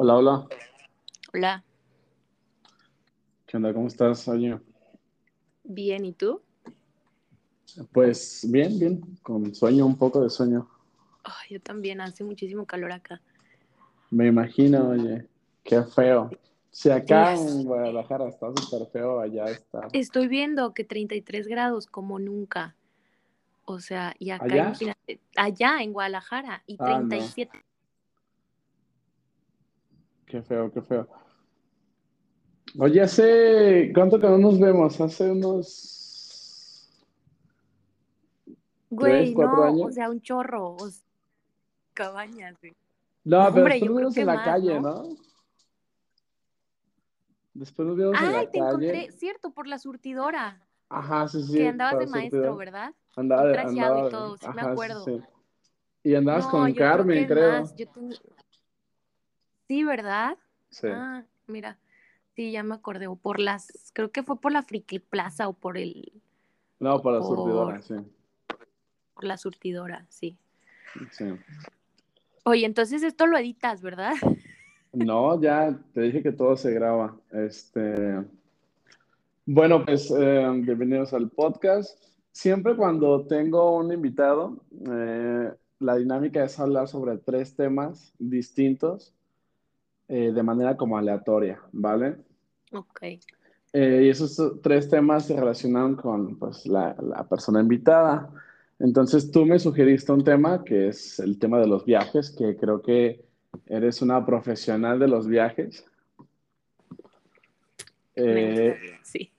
Hola, hola. Hola, ¿Qué onda? ¿Cómo estás? Oye, bien, ¿y tú? pues bien, bien, con sueño, un poco de sueño. Ay, yo también, hace muchísimo calor acá. Me imagino, oye, qué feo. Si acá Yes. en Guadalajara está súper feo, allá está. Estoy viendo que 33 grados como nunca. O sea, y acá, ¿Allá? imagínate, allá en Guadalajara, y Ah, no. 37. Qué feo, qué feo. Oye, hace, ¿cuánto que no nos vemos? Hace unos tres, Güey, cuatro no, o años. sea, un chorro, o sea, cabañas, güey. No, No, pero hombre, después nos creo vimos que en la más, calle, ¿no? ¿no? Después nos vimos en Ay, la te encontré, calle. cierto, por la surtidora, Ajá, sí, que sí, andabas para de maestro. ¿verdad? Andaba, de- trajeado y todo, sí me ajá, acuerdo. sí. Y andabas No, con creo Carmen, que es creo. más. Yo ten- Sí, ¿verdad? Sí. Ah, mira, sí, ya me acordé. O por las, creo que fue por la Friki Plaza o por el, No, para la por, surtidora, sí. por la surtidora, sí. Sí. Oye, entonces esto lo editas, ¿verdad? No, ya te dije que todo se graba. Este, bueno, pues eh, bienvenidos al podcast. Siempre cuando tengo un invitado, eh, la dinámica es hablar sobre tres temas distintos eh, de manera como aleatoria, ¿vale? Ok. Eh, y esos tres temas se relacionan con pues, la, la persona invitada. Entonces tú me sugeriste un tema que es el tema de los viajes, que creo que eres una profesional de los viajes. Eh, sí.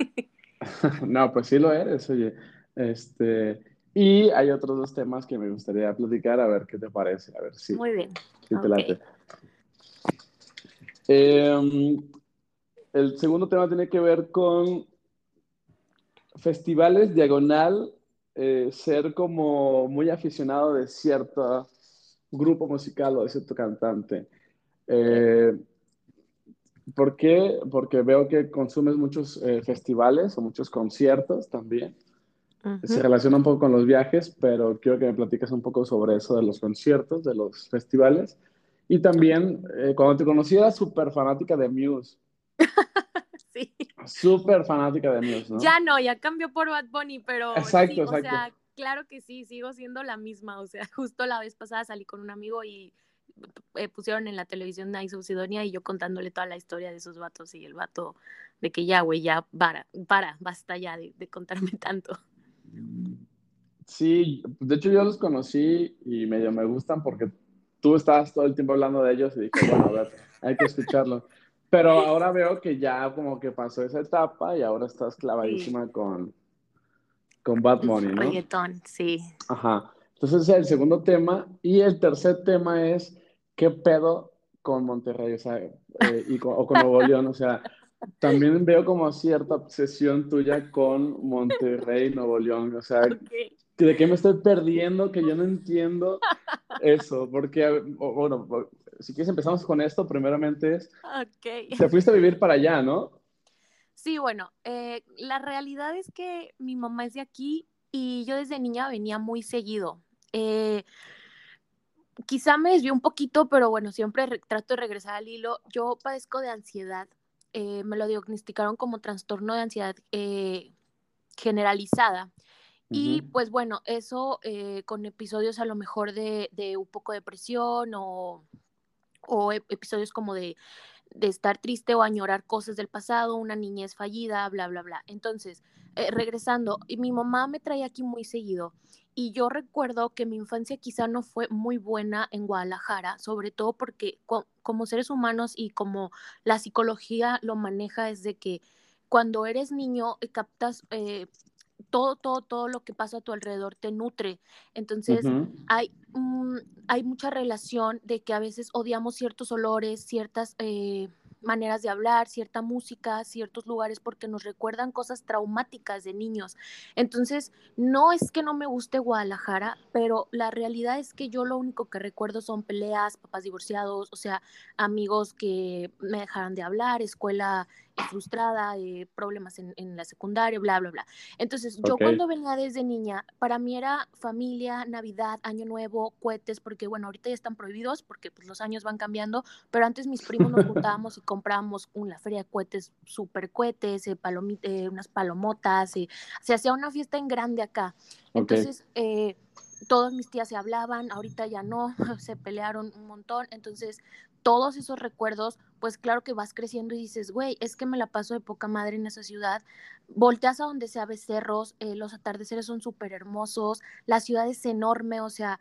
no, pues sí lo eres, oye. Este, y hay otros dos temas que me gustaría platicar, a ver qué te parece, a ver si, Muy bien. si te late. Eh, el segundo tema tiene que ver con festivales diagonal, eh, ser como muy aficionado de cierto grupo musical o de cierto cantante. Eh, ¿Por qué? Porque veo que consumes muchos eh, festivales o muchos conciertos también. Se relaciona un poco con los viajes, pero quiero que me platiques un poco sobre eso de los conciertos, de los festivales. Y también, eh, cuando te conocí, eras súper fanática de Muse. Sí. Súper fanática de Muse, ¿no? Ya no, ya cambió por Bad Bunny, pero Exacto, sí, o exacto. sea, claro que sí, sigo siendo la misma. O sea, justo la vez pasada salí con un amigo y eh, pusieron en la televisión Nice of Sidonia y yo contándole toda la historia de esos vatos y el vato de que ya, güey, ya para, para, basta ya de, de contarme tanto. Sí, de hecho yo los conocí y medio me gustan porque tú estabas todo el tiempo hablando de ellos y dije, bueno, a ver, hay que escucharlo. Pero ahora veo que ya como que pasó esa etapa y ahora estás clavadísima con, con Bad Bunny, ¿no? Reggaetón, sí. Ajá. Entonces ese es el segundo tema. Y el tercer tema es, ¿qué pedo con Monterrey? O sea, eh, y con, o con Nuevo León. O sea, también veo como cierta obsesión tuya con Monterrey, Nuevo León. O sea, Ok. ¿De qué me estoy perdiendo? Que yo no entiendo eso. Porque, bueno, si quieres empezamos con esto, primeramente es, Ok. te fuiste a vivir para allá, ¿no? Sí, bueno, eh, la realidad es que mi mamá es de aquí y yo desde niña venía muy seguido. Eh, quizá me desvió un poquito, pero bueno, siempre re- trato de regresar al hilo. Yo padezco de ansiedad. eh, me lo diagnosticaron como trastorno de ansiedad eh, generalizada. Y pues bueno, eso eh, con episodios a lo mejor de, de un poco de depresión o, o ep- episodios como de, de estar triste o añorar cosas del pasado, una niñez fallida, bla, bla, bla. Entonces, eh, regresando, y mi mamá me traía aquí muy seguido. Y yo recuerdo que mi infancia quizá no fue muy buena en Guadalajara, sobre todo porque co- como seres humanos y como la psicología lo maneja es de que cuando eres niño eh, captas eh, todo, todo, todo lo que pasa a tu alrededor te nutre. Entonces, hay, mm, hay mucha relación de que a veces odiamos ciertos olores, ciertas eh, maneras de hablar, cierta música, ciertos lugares porque nos recuerdan cosas traumáticas de niños. Entonces, no es que no me guste Guadalajara, pero la realidad es que yo lo único que recuerdo son peleas, papás divorciados, o sea, amigos que me dejaron de hablar, escuela frustrada, eh, problemas en, en, la secundaria, bla, bla, bla. Entonces, yo cuando venía desde niña, para mí era familia, Navidad, Año Nuevo, cohetes, porque bueno, ahorita ya están prohibidos porque pues, los años van cambiando, pero antes mis primos nos juntábamos y comprábamos una feria de cohetes, super cohetes, eh, eh, unas palomotas, se hacía una fiesta en grande acá. Entonces, eh, todas mis tías se hablaban, ahorita ya no, se pelearon un montón, entonces todos esos recuerdos, pues claro que vas creciendo y dices, güey, es que me la paso de poca madre en esa ciudad, volteas a donde sea becerros, eh, los atardeceres son súper hermosos, la ciudad es enorme, o sea,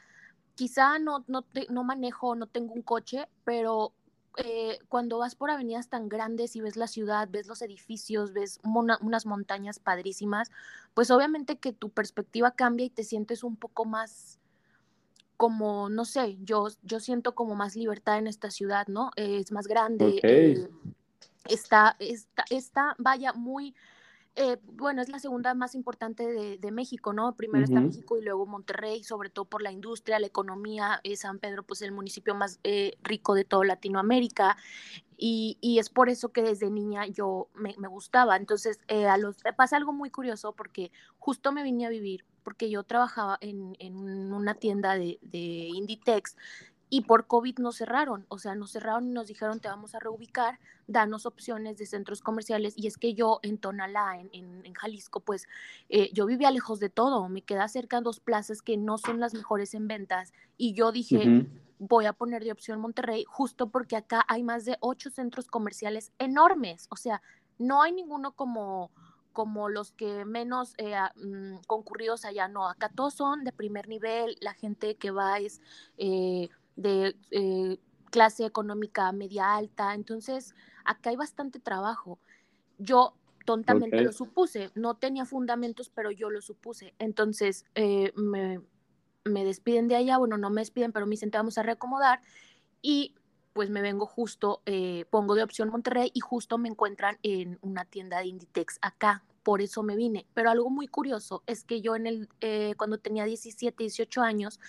quizá no, no, no manejo, no tengo un coche, pero eh, cuando vas por avenidas tan grandes y ves la ciudad, ves los edificios, ves unas montañas padrísimas, pues obviamente que tu perspectiva cambia y te sientes un poco más como, no sé, yo, yo siento como más libertad en esta ciudad, ¿no? es más grande, eh, está, está, está, vaya, muy eh, bueno, es la segunda más importante de, México, ¿no? Primero está México y luego Monterrey, sobre todo por la industria, la economía. Eh, San Pedro, pues el municipio más rico de toda Latinoamérica. Y, y, es por eso que desde niña yo me, me gustaba. Entonces, a los, pasa algo muy curioso porque justo me vine a vivir, porque yo trabajaba en, en una tienda de, de Inditex y por COVID nos cerraron, o sea, nos cerraron y nos dijeron te vamos a reubicar, danos opciones de centros comerciales y es que yo en Tonalá, en, en, Jalisco, pues eh, yo vivía lejos de todo, me queda cerca dos plazas que no son las mejores en ventas y yo dije, voy a poner de opción Monterrey justo porque acá hay más de ocho centros comerciales enormes, o sea, no hay ninguno como como los que menos eh, mm, concurridos allá, no, acá todos son de primer nivel, la gente que va es... Eh, de eh, clase económica media alta, entonces acá hay bastante trabajo. Yo tontamente lo supuse, no tenía fundamentos, pero yo lo supuse. Entonces eh, me, me, despiden de allá, bueno, no me despiden, pero me dicen, te vamos a reacomodar y pues me vengo justo, eh, pongo de opción Monterrey y justo me encuentran en una tienda de Inditex acá, por eso me vine. Pero algo muy curioso es que yo en el, cuando tenía 17, 18 años,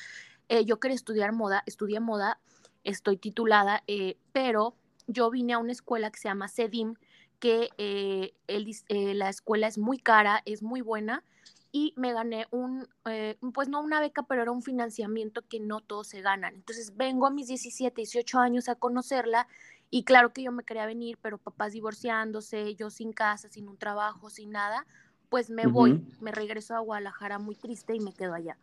eh, yo quería estudiar moda, estudié moda, estoy titulada, eh, pero yo vine a una escuela que se llama CEDIM, que eh, la escuela es muy cara, es muy buena, y me gané un, pues no una beca, pero era un financiamiento que no todos se ganan. Entonces vengo a mis 17, 18 años a conocerla y claro que yo me quería venir, pero papás divorciándose, yo sin casa, sin un trabajo, sin nada, pues me voy, me regreso a Guadalajara muy triste y me quedo allá.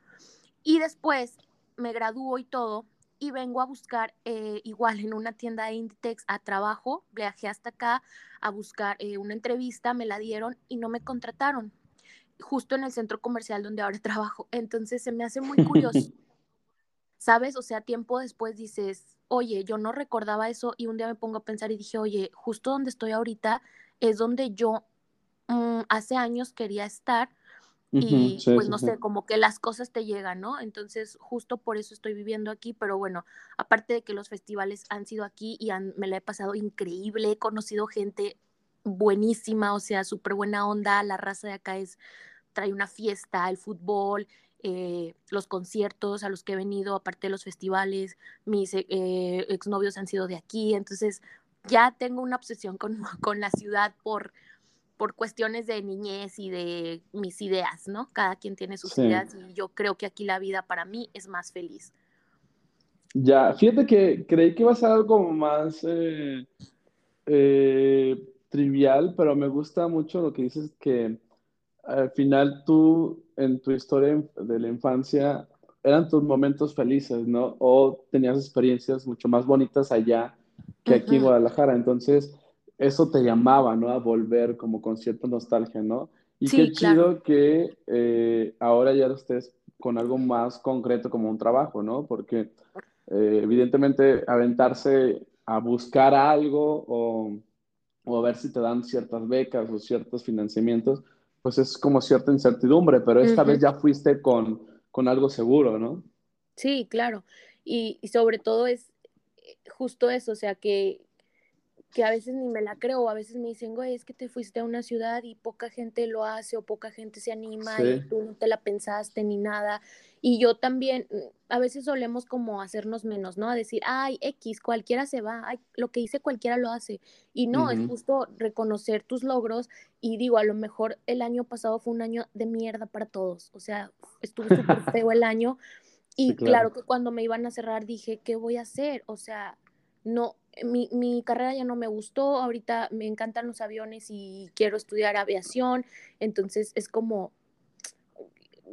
Y después me gradúo y todo, y vengo a buscar eh, igual en una tienda de Inditex a trabajo, viajé hasta acá a buscar eh, una entrevista, me la dieron y no me contrataron, justo en el centro comercial donde ahora trabajo. Entonces se me hace muy curioso, ¿sabes? O sea, tiempo después dices, oye, yo no recordaba eso y un día me pongo a pensar y dije, oye, justo donde estoy ahorita es donde yo mm, hace años quería estar y pues no sé, como que las cosas te llegan, ¿no? Entonces, justo por eso estoy viviendo aquí, pero bueno, aparte de que los festivales han sido aquí y me la he pasado increíble, he conocido gente buenísima, o sea, súper buena onda, la raza de acá es, trae una fiesta, el fútbol, eh, los conciertos a los que he venido, aparte de los festivales, mis eh, exnovios han sido de aquí, entonces ya tengo una obsesión con, con la ciudad por por cuestiones de niñez y de mis ideas, ¿no? Cada quien tiene sus ideas y yo creo que aquí la vida para mí es más feliz. Ya, fíjate que creí que iba a ser algo más eh, eh, trivial, pero me gusta mucho lo que dices que al final tú en tu historia de la infancia eran tus momentos felices, ¿no? O tenías experiencias mucho más bonitas allá que aquí en Guadalajara. Entonces, eso te llamaba, ¿no? A volver como con cierta nostalgia, ¿no? Y qué chido que eh, ahora ya estés con algo más concreto como un trabajo, ¿no? Porque eh, evidentemente aventarse a buscar algo o, o, a ver si te dan ciertas becas o ciertos financiamientos, pues es como cierta incertidumbre, pero esta vez ya fuiste con, con algo seguro, ¿no? Sí, claro. Y, y sobre todo es eh, justo eso, o sea, que, que a veces ni me la creo, a veces me dicen, güey, es que te fuiste a una ciudad y poca gente lo hace o poca gente se anima y tú no te la pensaste ni nada. Y yo también, mm, a veces solemos como hacernos menos, ¿no? A decir, ay, X, cualquiera se va, ay, lo que hice cualquiera lo hace. Y no, es justo reconocer tus logros y digo, a lo mejor el año pasado fue un año de mierda para todos, o sea, estuvo súper feo el año. Y claro. que cuando me iban a cerrar dije, ¿qué voy a hacer? O sea, no, mi, mi, carrera ya no me gustó, ahorita me encantan los aviones y quiero estudiar aviación, entonces es como,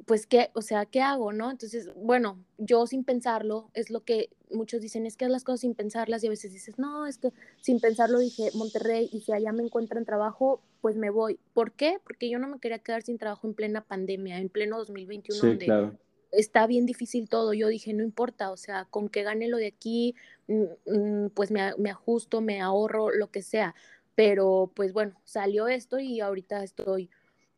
pues, ¿qué, o sea, ¿qué hago, no? Entonces, bueno, yo sin pensarlo, es lo que muchos dicen, es que las cosas sin pensarlas y a veces dices, no, es que sin pensarlo dije Monterrey y si allá me encuentran trabajo, pues me voy. ¿Por qué? Porque yo no me quería quedar sin trabajo en plena pandemia, en pleno 2021, sí, donde está bien difícil todo. Yo dije, no importa, o sea, con que gane lo de aquí, mm, mm, pues me, me ajusto, me ahorro, lo que sea. Pero pues bueno, salió esto y ahorita estoy,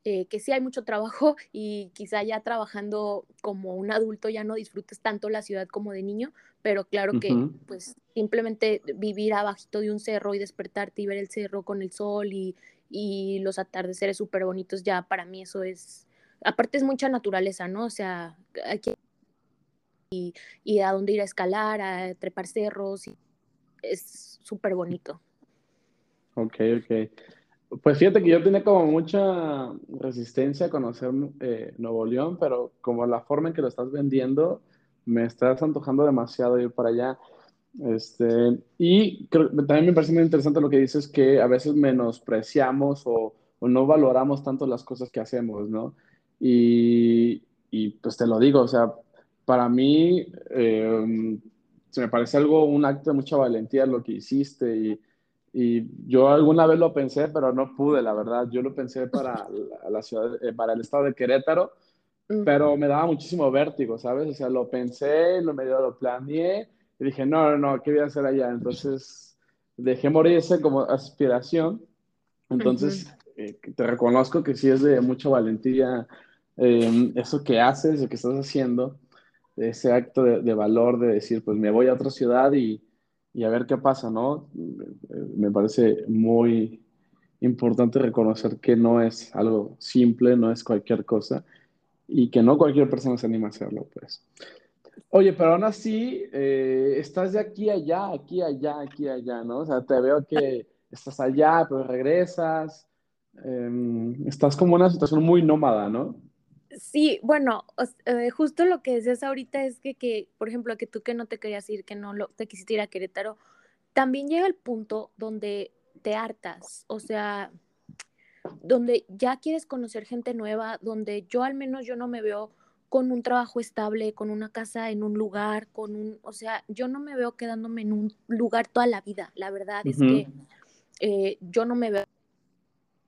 eh, que sí hay mucho trabajo y quizá ya trabajando como un adulto ya no disfrutes tanto la ciudad como de niño, pero claro que pues simplemente vivir abajito de un cerro y despertarte y ver el cerro con el sol y, y los atardeceres súper bonitos, ya para mí eso es aparte es mucha naturaleza, ¿no? O sea, aquí y, y a dónde ir a escalar, a trepar cerros, y es súper bonito. Ok, ok. Pues fíjate que yo tenía como mucha resistencia a conocer eh, Nuevo León, pero como la forma en que lo estás vendiendo, me estás antojando demasiado ir para allá. Este, y también me parece muy interesante lo que dices, que a veces menospreciamos o, o no valoramos tanto las cosas que hacemos, ¿no? Y, y pues te lo digo, o sea, para mí eh, se me parece algo, un acto de mucha valentía lo que hiciste y, y, yo alguna vez lo pensé, pero no pude, la verdad. Yo lo pensé para la, ciudad, eh, para el estado de Querétaro, pero me daba muchísimo vértigo, ¿sabes? O sea, lo pensé, lo medio lo planeé y dije, no, no, no, ¿qué voy a hacer allá? Entonces dejé morir ese como aspiración. Entonces, eh, te reconozco que sí es de mucha valentía eh, eso que haces, lo que estás haciendo, ese acto de, valor de decir, pues me voy a otra ciudad y, y, a ver qué pasa, ¿no? Me parece muy importante reconocer que no es algo simple, no es cualquier cosa y que no cualquier persona se anima a hacerlo, pues. Oye, pero aún así, eh, estás de aquí allá, aquí allá, aquí allá, ¿no? O sea, te veo que estás allá, pero regresas. Em, estás como en una situación muy nómada, ¿no? Sí, bueno, eh, justo lo que decías ahorita es que, que, por ejemplo, que tú que no te querías ir, que no lo, te quisiste ir a Querétaro, también llega el punto donde te hartas, o sea, donde ya quieres conocer gente nueva, donde yo al menos yo no me veo con un trabajo estable, con una casa en un lugar, con un, o sea, yo no me veo quedándome en un lugar toda la vida, la verdad es que eh, yo no me veo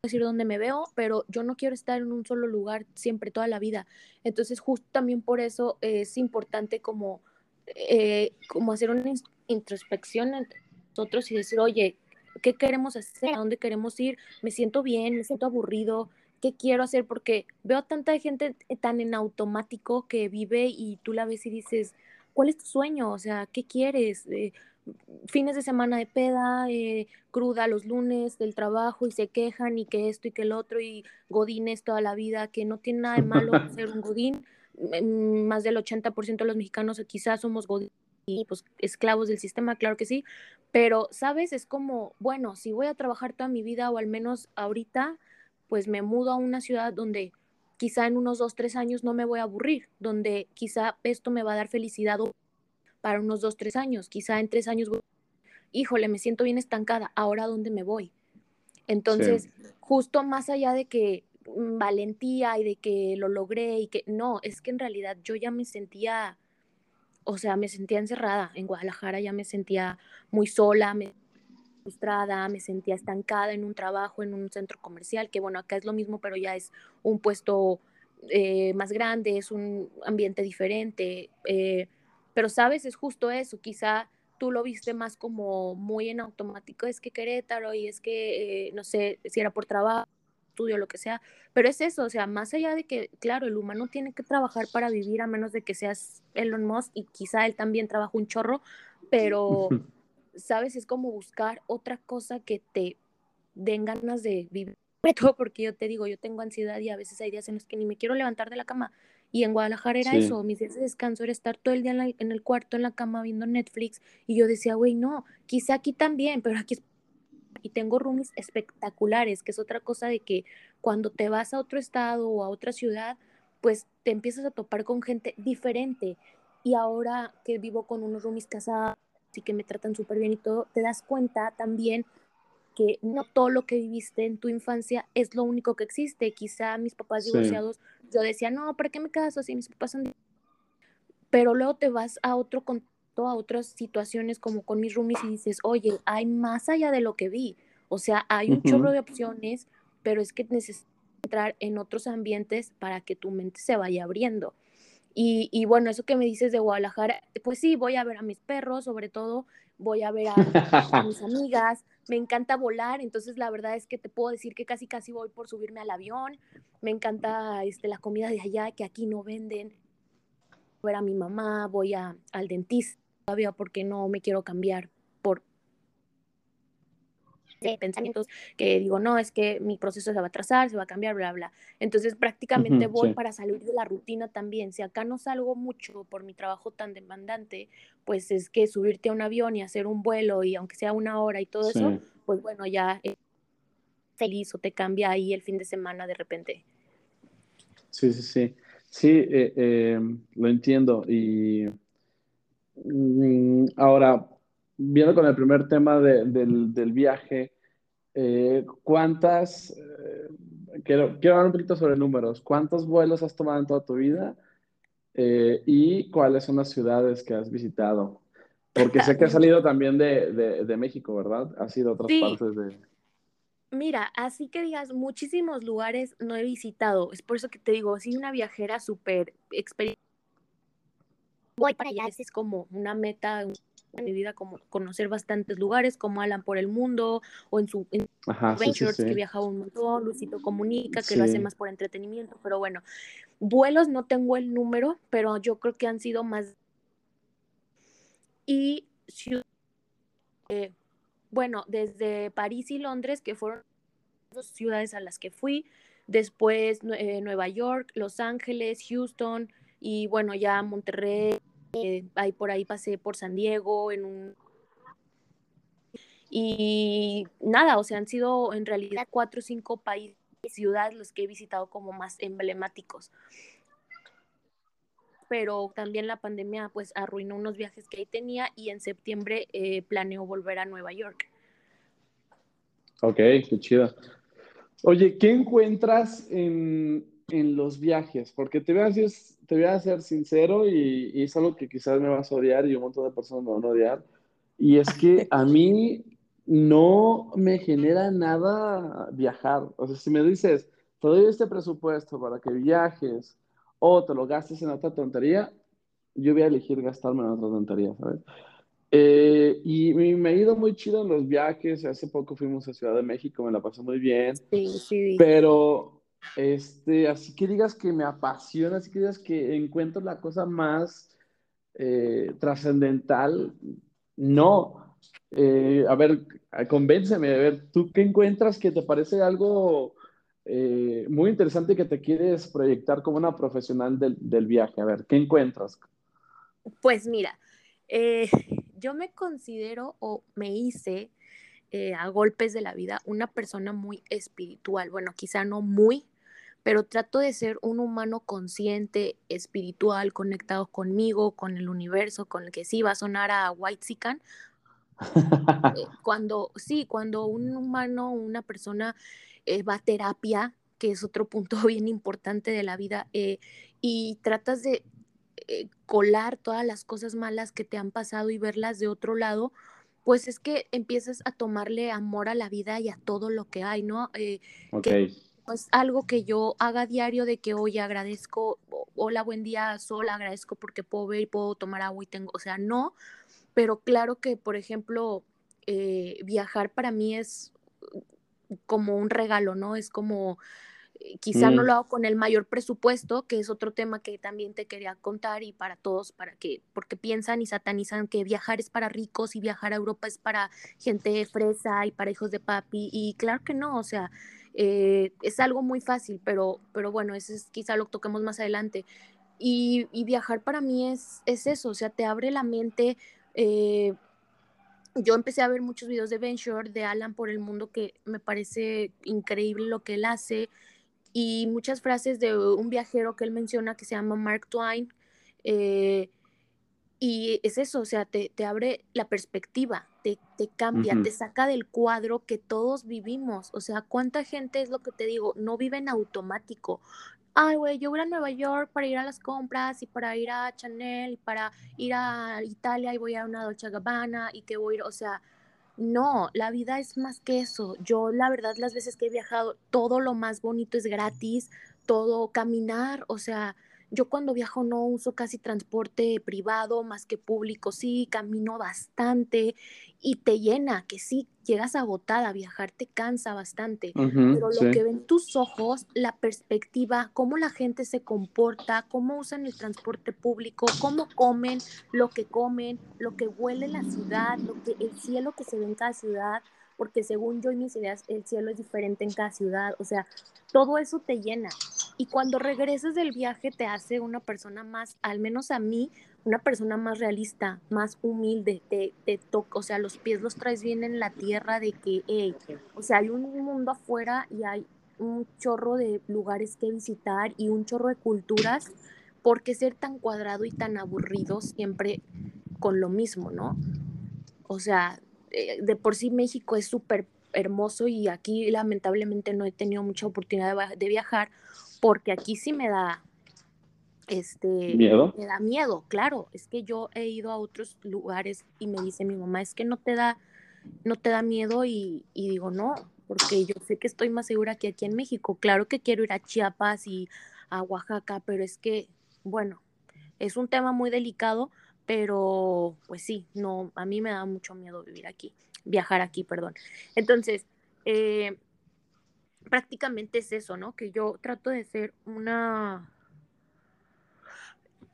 decir dónde me veo, pero yo no quiero estar en un solo lugar siempre, toda la vida. Entonces, justo también por eso es importante como, eh, como hacer una introspección entre nosotros y decir, oye, ¿qué queremos hacer? ¿A dónde queremos ir? Me siento bien, me siento aburrido, ¿qué quiero hacer? Porque veo tanta gente tan en automático que vive y tú la ves y dices, ¿cuál es tu sueño? O sea, ¿qué quieres? Eh, fines de semana de peda, eh, cruda los lunes del trabajo y se quejan y que esto y que el otro y godines toda la vida, que no tiene nada de malo ser un godín. Mm, más del 80% de los mexicanos quizás somos godines y pues esclavos del sistema, claro que sí, pero sabes, es como, bueno, si voy a trabajar toda mi vida o al menos ahorita, pues me mudo a una ciudad donde quizá en unos dos, tres años no me voy a aburrir, donde quizá esto me va a dar felicidad para unos dos, tres años. Quizá en tres años, híjole, me siento bien estancada, ahora dónde me voy. Entonces, justo más allá de que mm, valentía y de que lo logré y que no, es que en realidad yo ya me sentía, o sea, me sentía encerrada en Guadalajara, ya me sentía muy sola, me frustrada, me sentía estancada en un trabajo, en un centro comercial, que bueno, acá es lo mismo, pero ya es un puesto eh, más grande, es un ambiente diferente. Eh, pero sabes, es justo eso, quizá tú lo viste más como muy en automático, es que Querétaro y es que, eh, no sé, si era por trabajo, estudio, lo que sea, pero es eso, o sea, más allá de que, claro, el humano tiene que trabajar para vivir a menos de que seas Elon Musk y quizá él también trabaja un chorro, pero ¿sabes? Es como buscar otra cosa que te den ganas de vivir. Todo porque yo te digo, yo tengo ansiedad y a veces hay días en los que ni me quiero levantar de la cama. Y en Guadalajara era eso, mis días de descanso era estar todo el día en, en el cuarto, en la cama, viendo Netflix. Y yo decía, güey, no, quizá aquí también, pero aquí es y tengo roomies espectaculares, que es otra cosa de que cuando te vas a otro estado o a otra ciudad, pues te empiezas a topar con gente diferente. Y ahora que vivo con unos roomies casados y que me tratan súper bien y todo, te das cuenta también que no todo lo que viviste en tu infancia es lo único que existe. Quizá mis papás divorciados, yo decía, no, ¿para qué me caso si mis papás son... Pero luego te vas a otro contexto a otras situaciones como con mis roomies y dices, oye, hay más allá de lo que vi. O sea, hay un chorro de opciones, pero es que necesitas entrar en otros ambientes para que tu mente se vaya abriendo. Y, y, bueno, eso que me dices de Guadalajara, pues sí, voy a ver a mis perros, sobre todo, voy a ver a, a, mis amigas, me encanta volar, entonces la verdad es que te puedo decir que casi casi voy por subirme al avión, me encanta este, la comida de allá que aquí no venden, ver a mi mamá, voy a, al dentista, todavía porque no me quiero cambiar pensamientos que digo, no, es que mi proceso se va a atrasar, se va a cambiar, bla, bla. Entonces prácticamente voy para salir de la rutina también. Si acá no salgo mucho por mi trabajo tan demandante, pues es que subirte a un avión y hacer un vuelo y aunque sea una hora y todo eso, pues bueno, ya feliz o te cambia ahí el fin de semana de repente. Sí, sí, sí. Sí, eh, eh, lo entiendo y Mm, ahora, viendo con el primer tema del, viaje, eh, ¿cuántas, eh, quiero, quiero hablar un poquito sobre números, ¿cuántos vuelos has tomado en toda tu vida? Eh, y cuáles son las ciudades que has visitado. Porque sé que has salido también de, México, ¿verdad? Has ido a otras partes de... Mira, así que digas, muchísimos lugares no he visitado. Es por eso que te digo, soy una viajera súper experiencia voy para allá, es como una meta mi vida, como conocer bastantes lugares, como Alan por el mundo, o en su en Ventures, que viaja un montón, Luisito Comunica, que lo hace más por entretenimiento, pero bueno, vuelos no tengo el número, pero yo creo que han sido más. Y eh, bueno, desde París y Londres, que fueron dos ciudades a las que fui, después eh, Nueva York, Los Ángeles, Houston, y bueno, ya Monterrey, eh, ahí por ahí pasé por San Diego, en un... Y nada, o sea, han sido en realidad cuatro o cinco países ciudades los que he visitado como más emblemáticos. Pero también la pandemia pues arruinó unos viajes que ahí tenía y en septiembre eh, planeo volver a Nueva York. Ok, qué chido. Oye, ¿qué encuentras en, en los viajes, porque te voy a, decir, te voy a ser sincero y, es algo que quizás me vas a odiar y un montón de personas me van a odiar, y es que a mí no me genera nada viajar. O sea, si me dices, te doy este presupuesto para que viajes o te lo gastes en otra tontería, yo voy a elegir gastarme en otra tontería, ¿sabes? Eh, y me, he ido muy chido en los viajes. Hace poco fuimos a Ciudad de México, me la pasé muy bien. Sí, sí. Pero este, así que digas que me apasiona, así que digas que encuentro la cosa más eh, trascendental, no. Eh, a ver, convénceme, a ver, ¿tú qué encuentras que te parece algo eh, muy interesante que te quieres proyectar como una profesional del, del viaje? A ver, ¿qué encuentras? Pues mira, yo me considero o me hice a golpes de la vida una persona muy espiritual. Bueno, quizá no muy, pero trato de ser un humano consciente, espiritual, conectado conmigo, con el universo, con el que sí va a sonar a White Sican. Eh, cuando, sí, cuando un humano, una persona eh, va a terapia, que es otro punto bien importante de la vida, eh, y tratas de colar todas las cosas malas que te han pasado y verlas de otro lado, pues es que empiezas a tomarle amor a la vida y a todo lo que hay, ¿no? okay es algo que yo haga diario de que hoy agradezco, hola, buen día, sol, agradezco porque puedo ver y puedo tomar agua y tengo, o sea, no, pero claro que, por ejemplo, eh, viajar para mí es como un regalo, ¿no? Es como Quizá no mm. lo hago con el mayor presupuesto, que es otro tema que también te quería contar y para todos, para que, porque piensan y satanizan que viajar es para ricos y viajar a Europa es para gente fresa y para hijos de papi. Y claro que no, o sea, eh, es algo muy fácil, pero, pero bueno, eso es, quizá lo toquemos más adelante. Y, viajar para mí es, es, eso, o sea, te abre la mente. Eh, yo empecé a ver muchos videos de Ben Shore, de Alan por el mundo, que me parece increíble lo que él hace y muchas frases de un viajero que él menciona que se llama Mark Twain. Eh, y es eso, o sea, te, abre la perspectiva, te, cambia, te saca del cuadro que todos vivimos. O sea, ¿cuánta gente es lo que te digo? No vive en automático. Ay, güey, yo voy a Nueva York para ir a las compras y para ir a Chanel y para ir a Italia y voy a una Dolce Gabbana y que voy a ir, o sea, no, la vida es más que eso. Yo, la verdad, las veces que he viajado, todo lo más bonito es gratis, todo caminar, o sea, yo cuando viajo no uso casi transporte privado más que público, sí, camino bastante y te llena, que sí, llegas agotada, viajar te cansa bastante, pero lo que ven tus ojos, la perspectiva, cómo la gente se comporta, cómo usan el transporte público, cómo comen, lo que comen, lo que huele la ciudad, lo que, el cielo que se ve en cada ciudad, porque según yo y mis ideas, el cielo es diferente en cada ciudad, o sea, todo eso te llena. Y cuando regresas del viaje te hace una persona más, al menos a mí, una persona más realista, más humilde, te, te toca, o sea, los pies los traes bien en la tierra de que, hey, o sea, hay un mundo afuera y hay un chorro de lugares que visitar y un chorro de culturas, ¿por qué ser tan cuadrado y tan aburrido siempre con lo mismo, no? O sea, eh, de por sí México es súper hermoso y aquí lamentablemente no he tenido mucha oportunidad de, viajar porque aquí sí me da este miedo me da miedo claro es que yo he ido a otros lugares y me dice mi mamá es que no te da no te da miedo y, y digo no porque yo sé que estoy más segura que aquí en México claro que quiero ir a Chiapas y a Oaxaca pero es que bueno es un tema muy delicado pero pues sí, no, a mí me da mucho miedo vivir aquí, viajar aquí, perdón. Entonces, eh, prácticamente es eso, ¿no? Que yo trato de ser una,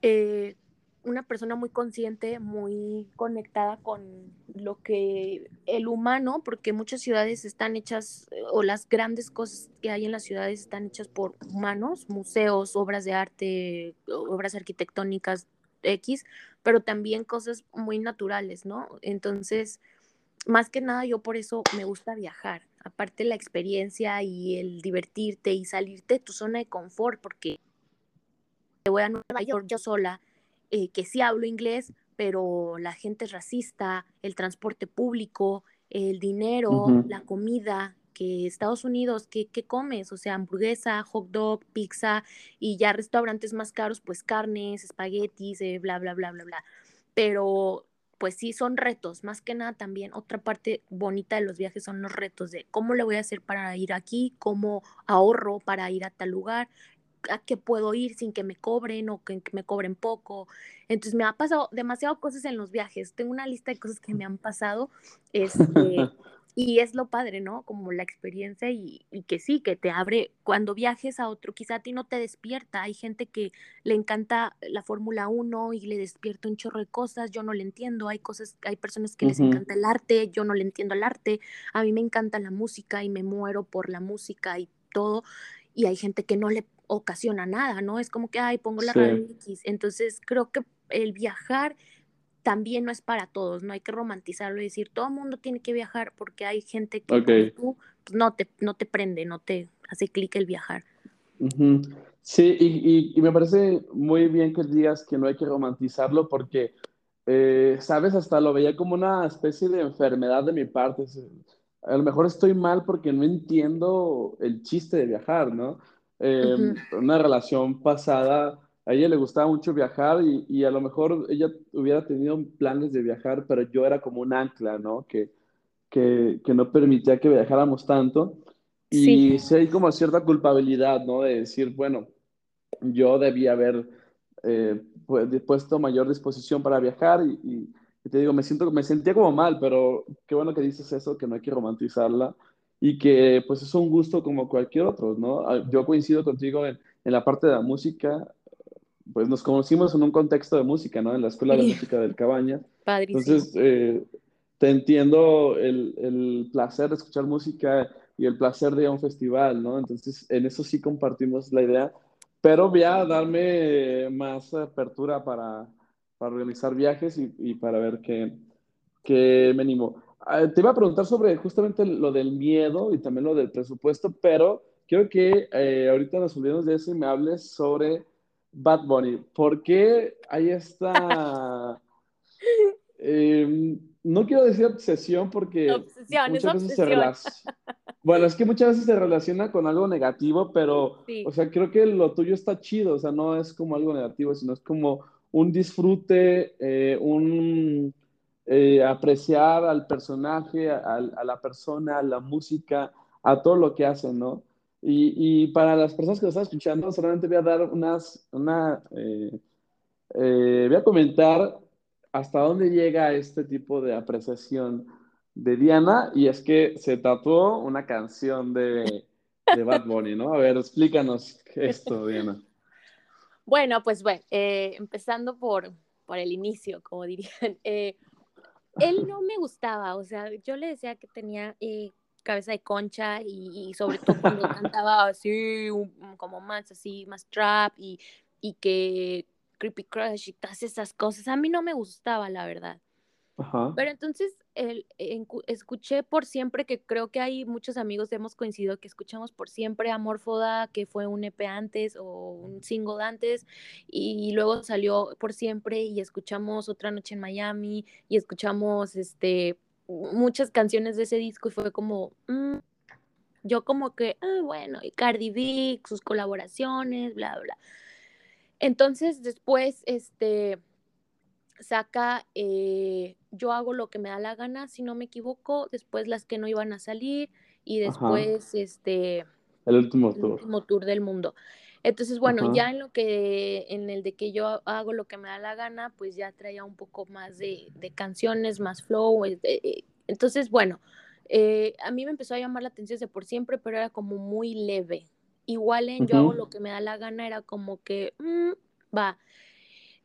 eh, una persona muy consciente, muy conectada con lo que el humano, porque muchas ciudades están hechas, o las grandes cosas que hay en las ciudades están hechas por humanos, museos, obras de arte, obras arquitectónicas, X, pero también cosas muy naturales, ¿no? Entonces, más que nada yo por eso me gusta viajar, aparte la experiencia y el divertirte y salirte de tu zona de confort, porque te voy a Nueva York yo sola, eh, que sí hablo inglés, pero la gente es racista, el transporte público, el dinero, la comida, que Estados Unidos, ¿qué, comes? O sea, hamburguesa, hot dog, pizza y ya restaurantes más caros, pues carnes, espaguetis, eh, bla, bla, bla, bla, bla. Pero pues sí, son retos, más que nada también otra parte bonita de los viajes son los retos de cómo le voy a hacer para ir aquí, cómo ahorro para ir a tal lugar, a qué puedo ir sin que me cobren o que me cobren poco. Entonces me ha pasado demasiado cosas en los viajes. Tengo una lista de cosas que me han pasado. Este, Y es lo padre, ¿no? Como la experiencia y, que sí, que te abre, cuando viajes a otro, quizá a ti no te despierta, hay gente que le encanta la Fórmula 1 y le despierta un chorro de cosas, yo no le entiendo, hay cosas, hay personas que les encanta el arte, yo no le entiendo el arte, a mí me encanta la música y me muero por la música y todo, y hay gente que no le ocasiona nada, ¿no? Es como que, ay, pongo la radio X, entonces creo que el viajar también no es para todos, no hay que romantizarlo y decir todo el mundo tiene que viajar porque hay gente que tú pues, no, te, no te prende, no te hace clic el viajar. Sí, y, y, me parece muy bien que digas que no hay que romantizarlo porque, eh, sabes, hasta lo veía como una especie de enfermedad de mi parte. A lo mejor estoy mal porque no entiendo el chiste de viajar, ¿no? Em, una relación pasada a ella le gustaba mucho viajar y, a lo mejor ella hubiera tenido planes de viajar, pero yo era como un ancla, ¿no? Que, que, no permitía que viajáramos tanto. Y sí. hay como cierta culpabilidad, ¿no? De decir, bueno, yo debía haber eh, pues, puesto mayor disposición para viajar y, te digo, me, siento, me sentía como mal, pero qué bueno que dices eso, que no hay que romantizarla. y que pues es un gusto como cualquier otro, ¿no? Ah, yo coincido contigo en, en la parte de la música, pues nos conocimos en un contexto de música, ¿no? En la Escuela de Música del Cabaña. Padrísimo. Entonces, eh, te entiendo el, el, placer de escuchar música y el placer de ir a un festival, ¿no? Entonces, en eso sí compartimos la idea, pero voy a darme más apertura para, para organizar viajes y, y para ver qué, qué me animo. Ah, te iba a preguntar sobre justamente lo del miedo y también lo del presupuesto, pero quiero que eh, ahorita nos olvidemos de eso y me hables sobre Bad Bunny. ¿Por qué hay esta... Em, no quiero decir obsesión porque muchas veces se relaciona. Bueno, es que muchas veces se relaciona con algo negativo, pero, o sea, creo que lo tuyo está chido, o sea, no es como algo negativo, sino es como un disfrute, eh, un eh, apreciar al personaje, a, la persona, a la música, a todo lo que hacen, ¿no? Y, para las personas que lo están escuchando, solamente voy a dar unas, una, eh, voy a comentar hasta dónde llega este tipo de apreciación de Diana y es que se tatuó una canción de, de Bad Bunny, ¿no? A ver, explícanos esto, Diana. Bueno, pues bueno, eh, empezando por, por el inicio, como dirían. Eh, él no me gustaba, o sea, yo le decía que tenía eh, cabeza de concha y, sobre todo cuando cantaba así, como más así, más trap y, y que Creepy Crush y todas esas cosas. A mí no me gustaba, la verdad. Pero entonces el, escuché por siempre, que creo que hay muchos amigos hemos coincidido que escuchamos por siempre Amorfoda, que fue un EP antes o un single antes, y luego salió por siempre y escuchamos Otra Noche en Miami y escuchamos este, muchas canciones de ese disco y fue como, mm", yo como que, ah, bueno, y Cardi B, sus colaboraciones, bla, bla. Entonces después, este, saca eh, Yo hago lo que me da la gana, si no me equivoco, después las que no iban a salir y después, este... El último tour. El último tour del mundo. Entonces, bueno, ya en lo que, en el de que yo hago lo que me da la gana, pues ya traía un poco más de, canciones, más flow. Eh, entonces, bueno, eh, a mí me empezó a llamar la atención de por siempre, pero era como muy leve. Igual en yo hago lo que me da la gana, era como que, mm, va.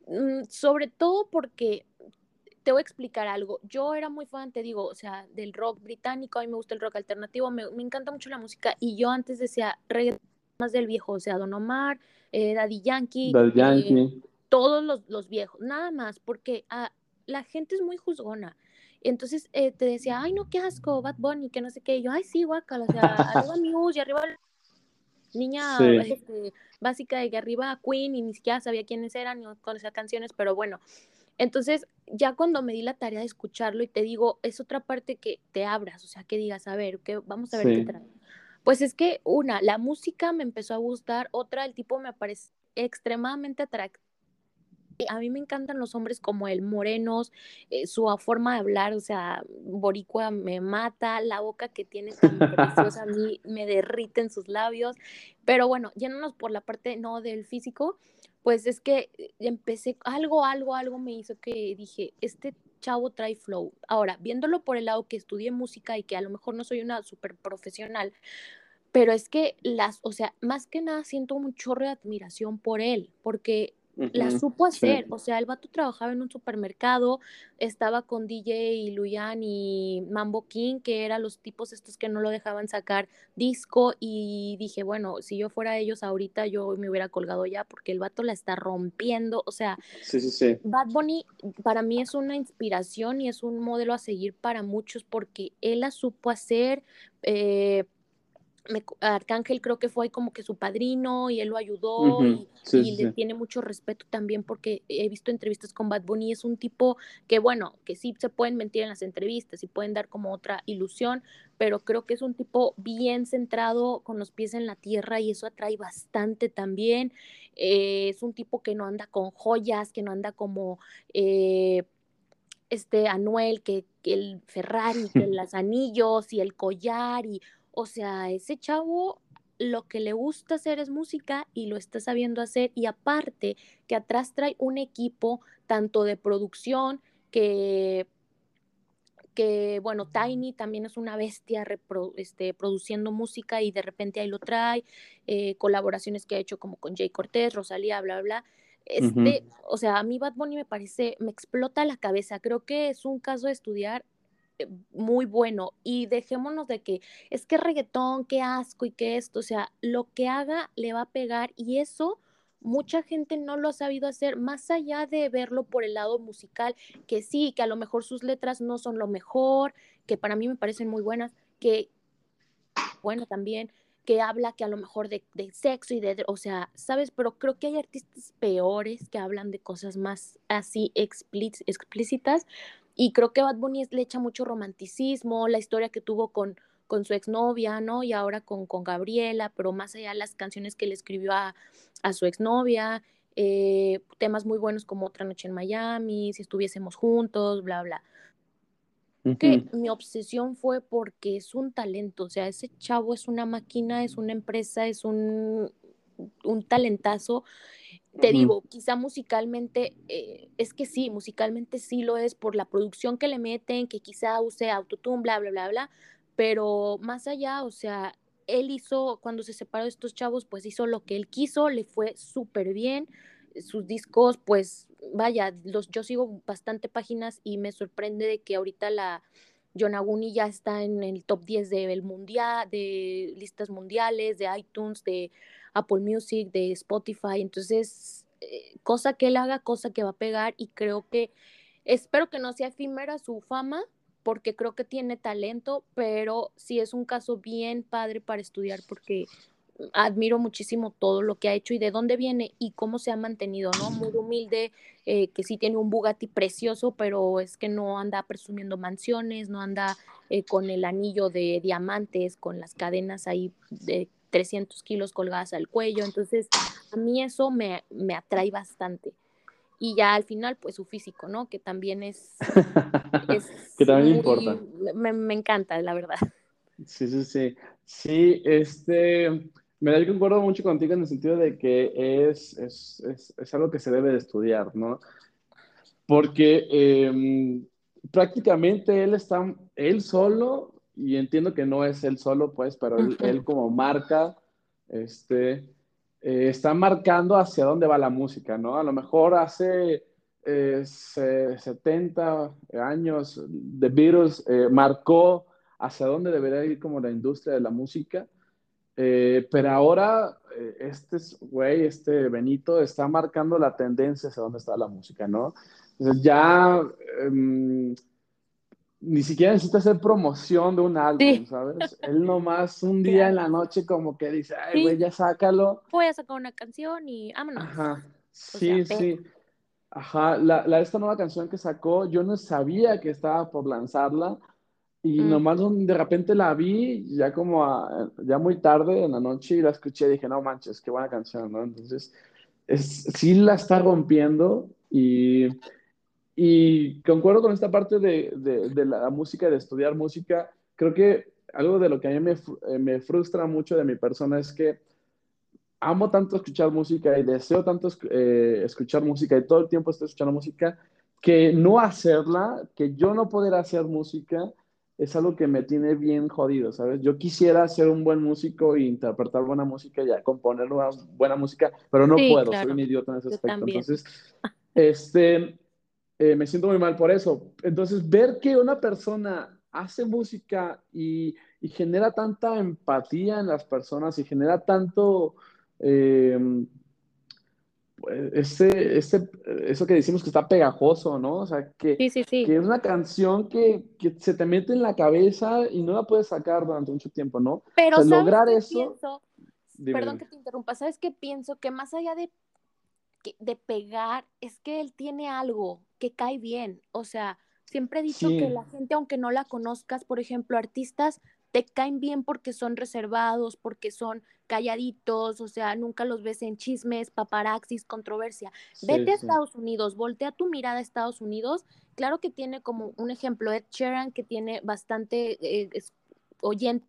Mm, sobre todo porque te voy a explicar algo. Yo era muy fan, te digo, o sea, del rock británico, a mí me gusta el rock alternativo, me, encanta mucho la música y yo antes decía más del viejo, o sea, Don Omar, eh, Daddy Yankee, eh, todos los, viejos, nada más, porque ah, la gente es muy juzgona. Entonces eh, te decía, ay, no, qué asco, Bad Bunny, que no sé qué. Y yo, ay, sí, guacal, o sea, arriba Muse y arriba niña este, básica de que arriba Queen y ni siquiera sabía quiénes eran ni conocía canciones, pero bueno. Entonces, ya cuando me di la tarea de escucharlo y te digo, es otra parte que te abras, o sea, que digas, a ver, que vamos a ver qué trae. Pues es que una, la música me empezó a gustar, otra, el tipo me parece extremadamente atractivo a mí me encantan los hombres como el morenos, eh, su forma de hablar, o sea, boricua me mata, la boca que tiene tan preciosa a mí me derrite en sus labios. Pero bueno, yéndonos por la parte no del físico, pues es que eh, empecé, algo, algo, algo me hizo que dije, este chavo trae flow. Ahora, viéndolo por el lado que estudié música y que a lo mejor no soy una súper profesional, pero es que las, o sea, más que nada siento un chorro de admiración por él, porque la supo hacer. O sea, el vato trabajaba en un supermercado, estaba con DJ y Luyan y Mambo King, que eran los tipos estos que no lo dejaban sacar disco. Y dije, bueno, si yo fuera ellos ahorita, yo me hubiera colgado ya, porque el vato la está rompiendo. O sea, Bad Bunny para mí es una inspiración y es un modelo a seguir para muchos, porque él la supo hacer. Eh, Arcángel creo que fue como que su padrino y él lo ayudó y, le tiene mucho respeto también porque he visto entrevistas con Bad Bunny, es un tipo que bueno, que sí se pueden mentir en las entrevistas y pueden dar como otra ilusión, pero creo que es un tipo bien centrado con los pies en la tierra y eso atrae bastante también. Eh, es un tipo que no anda con joyas, que no anda como... Eh, este Anuel, que, que el Ferrari, que los anillos y el collar y o sea, ese chavo lo que le gusta hacer es música y lo está sabiendo hacer y aparte que atrás trae un equipo tanto de producción que que bueno, Tiny también es una bestia este, produciendo música y de repente ahí lo trae, eh, colaboraciones que ha hecho como con Jay Cortés, Rosalía, bla, bla. Este, o sea, a mí Bad Bunny me parece, me explota la cabeza, creo que es un caso de estudiar muy bueno y dejémonos de que es que reggaetón, qué asco y qué esto, o sea, lo que haga le va a pegar y eso mucha gente no lo ha sabido hacer, más allá de verlo por el lado musical, que sí, que a lo mejor sus letras no son lo mejor, que para mí me parecen muy buenas, que, bueno, también, que habla que a lo mejor de, sexo y de, o sea, ¿sabes? Pero creo que hay artistas peores que hablan de cosas más así explícitas y creo que Bad Bunny le echa mucho romanticismo, la historia que tuvo con con su exnovia, ¿no? Y ahora con, con Gabriela, pero más allá las canciones que le escribió a, su exnovia, eh, temas muy buenos como Otra Noche en Miami, Si estuviésemos juntos, bla, bla. Que mi obsesión fue porque es un talento, o sea, ese chavo es una máquina, es una empresa, es un, un talentazo. Te digo, quizá musicalmente, eh, es que sí, musicalmente sí lo es por la producción que le meten, que quizá use autotune, bla, bla, bla, bla, pero más allá, o sea, él hizo, cuando se separó de estos chavos, pues hizo lo que él quiso, le fue súper bien, sus discos, pues vaya, los, yo sigo bastante páginas y me sorprende de que ahorita la Yonaguni ya está en el top 10 del mundial, de listas mundiales, de iTunes, de Apple Music, de Spotify, entonces, eh, cosa que él haga, cosa que va a pegar y creo que, espero que no sea efímera su fama, porque creo que tiene talento, pero sí es un caso bien padre para estudiar porque admiro muchísimo todo lo que ha hecho y de dónde viene y cómo se ha mantenido, ¿no? Muy humilde, eh, que sí tiene un Bugatti precioso, pero es que no anda presumiendo mansiones, no anda eh, con el anillo de diamantes, con las cadenas ahí de 300 kilos colgadas al cuello. Entonces, a mí eso me, me atrae bastante y ya al final pues su físico, ¿no? Que también es... que también importa. Me, encanta, la verdad. Sí, sí, sí. Sí, este, me da concuerdo mucho contigo en el sentido de que es, es, es, es algo que se debe de estudiar, ¿no? Porque em, prácticamente él está, él solo, y entiendo que no es él solo, pues, pero él, él como marca, este, eh, está marcando hacia dónde va la música, ¿no? A lo mejor hace 70 eh, años The Beatles eh, marcó hacia dónde debería ir como la industria de la música, pero ahora este güey, este Benito, está marcando la tendencia hacia dónde está la música, ¿no? Entonces ya em, ni siquiera necesita hacer promoción de un álbum, ¿sabes? Él nomás un día en la noche como que dice, ay, güey, ya sácalo. Voy a sacar una canción y vámonos. Ajá, sí, sí. Ajá, la, la, esta nueva canción que sacó, yo no sabía que estaba por lanzarla y mm. nomás de repente la vi ya como ya muy tarde en la noche y la escuché y dije, no manches, qué buena canción, ¿no? Entonces, es, sí la está rompiendo y y concuerdo con esta parte de, de, la música, de estudiar música. Creo que algo de lo que a mí me, eh, me, frustra mucho de mi persona es que amo tanto escuchar música y deseo tanto eh, escuchar música y todo el tiempo estoy escuchando música, que no hacerla, que yo no poder hacer música, es algo que me tiene bien jodido, ¿sabes? Yo quisiera ser un buen músico e interpretar buena música y componer buena música, pero no puedo, soy un idiota en ese aspecto. Entonces, este, eh, me siento muy mal por eso. Entonces, ver que una persona hace música y, genera tanta empatía en las personas y genera tanto... Eh, ese, ese, eso que decimos que está pegajoso, ¿no? O sea, que, que es una canción que, que, se te mete en la cabeza y no la puedes sacar durante mucho tiempo, ¿no? Pero lograr eso. perdón que te interrumpa, ¿sabes qué pienso? Que más allá de de pegar es que él tiene algo que cae bien. O sea, siempre he dicho que la gente, aunque no la conozcas, por ejemplo, artistas, te caen bien porque son reservados, porque son calladitos, o sea, nunca los ves en chismes, paparaxis, controversia. Vete a Estados Unidos, voltea tu mirada a Estados Unidos. Claro que tiene como un ejemplo Ed Sheeran, que tiene bastante eh, oyente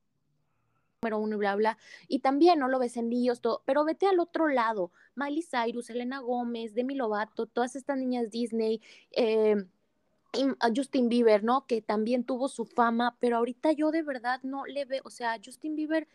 número uno y bla, bla. Y también no lo ves en líos, todo, pero vete al otro lado. Miley Cyrus, Elena Gómez, Demi Lovato, todas estas niñas Disney, eh, Justin Bieber, ¿no? Que también tuvo su fama, pero ahorita yo de verdad no le veo, o sea, Justin Bieber...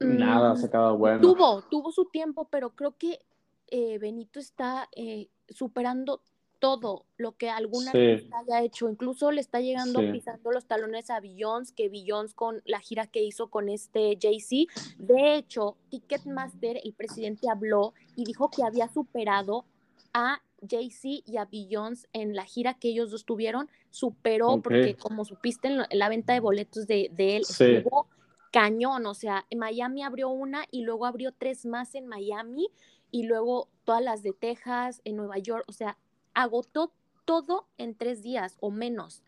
Nada, se acaba bueno. Tuvo, tuvo su tiempo, pero creo que eh, Benito está eh, superando todo lo que alguna vez haya hecho. Incluso le está llegando pisando los talones a Beyoncé, que Beyoncé con la gira que hizo con este Jay-Z. De hecho, Ticketmaster, el presidente habló y dijo que había superado a Jay-Z y a Beyoncé en la gira que ellos dos tuvieron. Superó, porque como supiste, en la venta de boletos de, de él estuvo cañón. O sea, en Miami abrió una y luego abrió tres más en Miami y luego todas las de Texas, en Nueva York, o sea, agotó todo en tres días o menos.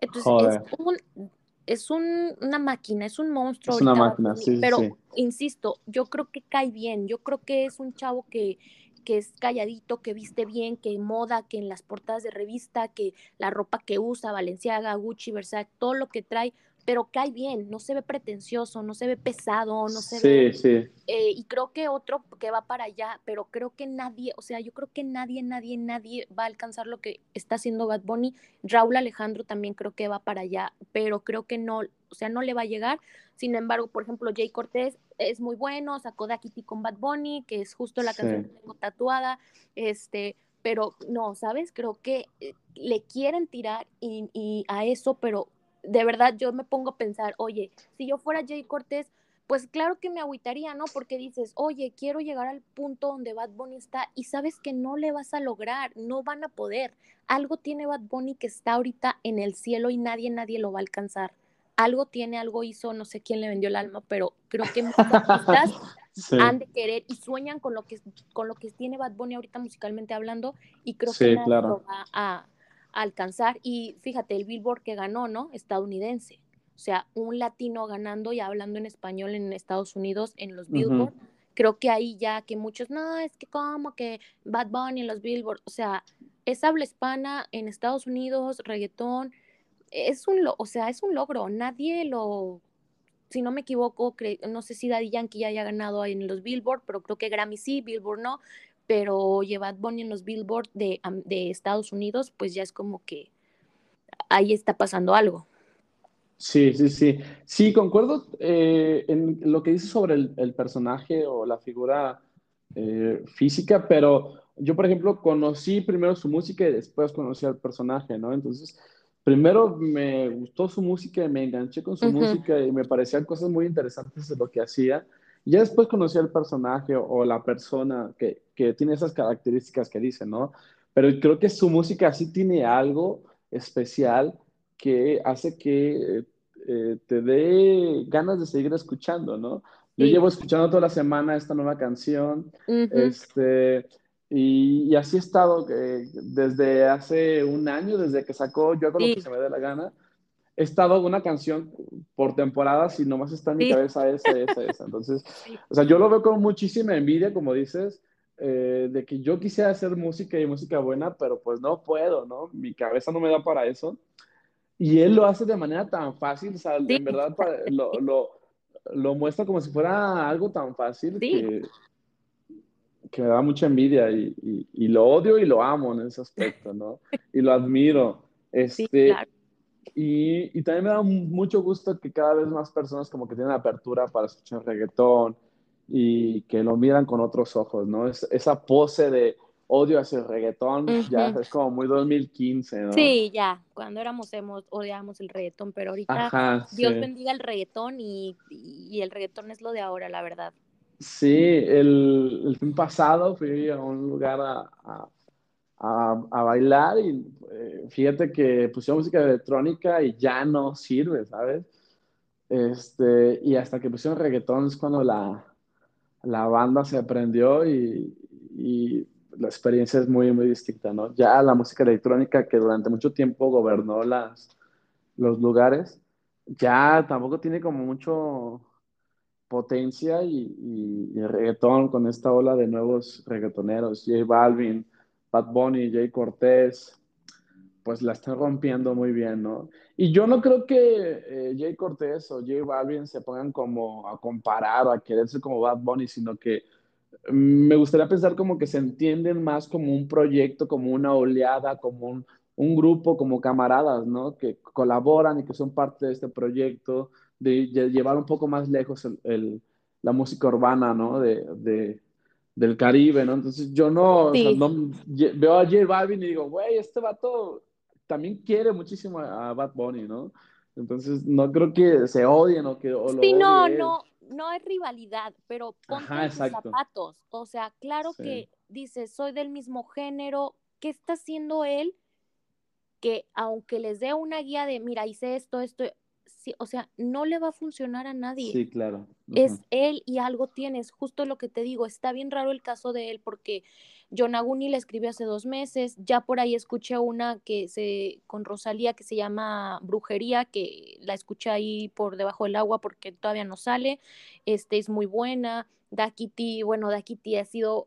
Entonces, es, un, es una máquina, es un monstruo. Es una máquina, sí, Pero, insisto, yo creo que cae bien, yo creo que es un chavo que, que es calladito, que viste bien, que moda, que en las portadas de revista, que la ropa que usa, Valenciaga, Gucci, Versace, todo lo que trae, pero cae bien, no se ve pretencioso, no se ve pesado, no se ve... Sí, eh, y creo que otro que va para allá, pero creo que nadie, o sea, yo creo que nadie, nadie, nadie va a alcanzar lo que está haciendo Bad Bunny. Raúl Alejandro también creo que va para allá, pero creo que no, o sea, no le va a llegar. Sin embargo, por ejemplo, Jay Cortés es muy bueno, sacó Da Kitty con Bad Bunny, que es justo la canción que tengo tatuada, este, pero no, ¿sabes? Creo que eh, le quieren tirar y a eso, pero de verdad yo me pongo a pensar, oye, si yo fuera Jay Cortés, pues claro que me agüitaría, ¿no? Porque dices, oye, quiero llegar al punto donde Bad Bunny está y sabes que no le vas a lograr, no van a poder. Algo tiene Bad Bunny que está ahorita en el cielo y nadie, nadie lo va a alcanzar. Algo tiene, algo hizo, no sé quién le vendió el alma, pero creo que muchos artistas han de querer y sueñan con lo que con lo que tiene Bad Bunny ahorita musicalmente hablando y creo que nadie lo va a, alcanzar. Y fíjate, el Billboard que ganó, ¿no? Estadounidense. O sea, un latino ganando y hablando en español en Estados Unidos en los Billboard. Creo que ahí ya que muchos, no, es que como que Bad Bunny en los Billboard, o sea, es habla hispana en Estados Unidos, reggaetón, es un, o sea, es un logro, nadie lo, si no me equivoco, no sé si Daddy Yankee ya haya ganado en los Billboard, pero creo que Grammy sí, Billboard no, pero llevar Bonnie en los Billboard de, de Estados Unidos, pues ya es como que ahí está pasando algo. Sí, sí, sí. Sí, concuerdo eh, en lo que dices sobre el, personaje o la figura eh, física, pero yo, por ejemplo, conocí primero su música y después conocí al personaje, ¿no? Entonces, primero me gustó su música y me enganché con su música y me parecían cosas muy interesantes de lo que hacía. Ya después conocí al personaje o, la persona que, que, tiene esas características que dice, ¿no? Pero creo que su música sí tiene algo especial que hace que eh, te dé ganas de seguir escuchando, ¿no? Yo llevo escuchando toda la semana esta nueva canción, este, y, y, así he estado eh, desde hace un año, desde que sacó Yo hago lo que se me dé la gana he estado una canción por temporadas y nomás está en mi cabeza esa, esa, esa. Entonces, o sea, yo lo veo con muchísima envidia, como dices, eh, de que yo quisiera hacer música y música buena, pero pues no puedo, ¿no? Mi cabeza no me da para eso. Y él lo hace de manera tan fácil, o sea, en verdad lo, lo, lo, muestra como si fuera algo tan fácil que, que me da mucha envidia y, y, lo odio y lo amo en ese aspecto, ¿no? Y lo admiro. Este, sí, claro y, y, también me da mucho gusto que cada vez más personas como que tienen apertura para escuchar reggaetón y que lo miran con otros ojos, ¿no? Es, esa pose de odio hacia el reggaetón ya es como muy 2015, ¿no? Sí, ya, cuando éramos hemos, odiábamos el reggaetón, pero ahorita Dios bendiga el reggaetón y, y, el reggaetón es lo de ahora, la verdad. Sí, el, el fin pasado fui a un lugar a a, bailar y eh, fíjate que pusieron música electrónica y ya no sirve, ¿sabes? Este, y hasta que pusieron reggaetón es cuando la, la banda se aprendió y, y, la experiencia es muy, muy distinta, ¿no? Ya la música electrónica que durante mucho tiempo gobernó las, los lugares, ya tampoco tiene como mucho potencia y, y, y reggaetón con esta ola de nuevos reggaetoneros, J Balvin, Bad Bunny, Jay Cortés, pues la están rompiendo muy bien, ¿no? Y yo no creo que eh, Jay Cortés o Jay Balvin se pongan como a comparar o a quererse como Bad Bunny, sino que mm, me gustaría pensar como que se entienden más como un proyecto, como una oleada, como un, grupo como camaradas, ¿no? Que colaboran y que son parte de este proyecto, de, llevar un poco más lejos la música urbana, ¿no? De, del Caribe, ¿no? Entonces yo no, no veo a J Balvin y digo, güey, este vato también quiere muchísimo a, Bad Bunny, ¿no? Entonces no creo que se odien o que... O sí, no, no, no es rivalidad, pero ponte sus zapatos. O sea, claro que dice, soy del mismo género, ¿qué está haciendo él? Que aunque les dé una guía de, mira, hice esto, esto, o sea, no le va a funcionar a nadie. Sí, claro. Es él y algo tienes, justo lo que te digo, está bien raro el caso de él porque John Aguni le escribió hace dos meses, ya por ahí escuché una que se, con Rosalía que se llama Brujería, que la escuché ahí por debajo del agua porque todavía no sale, este es muy buena, Dakiti, bueno, Dakiti ha sido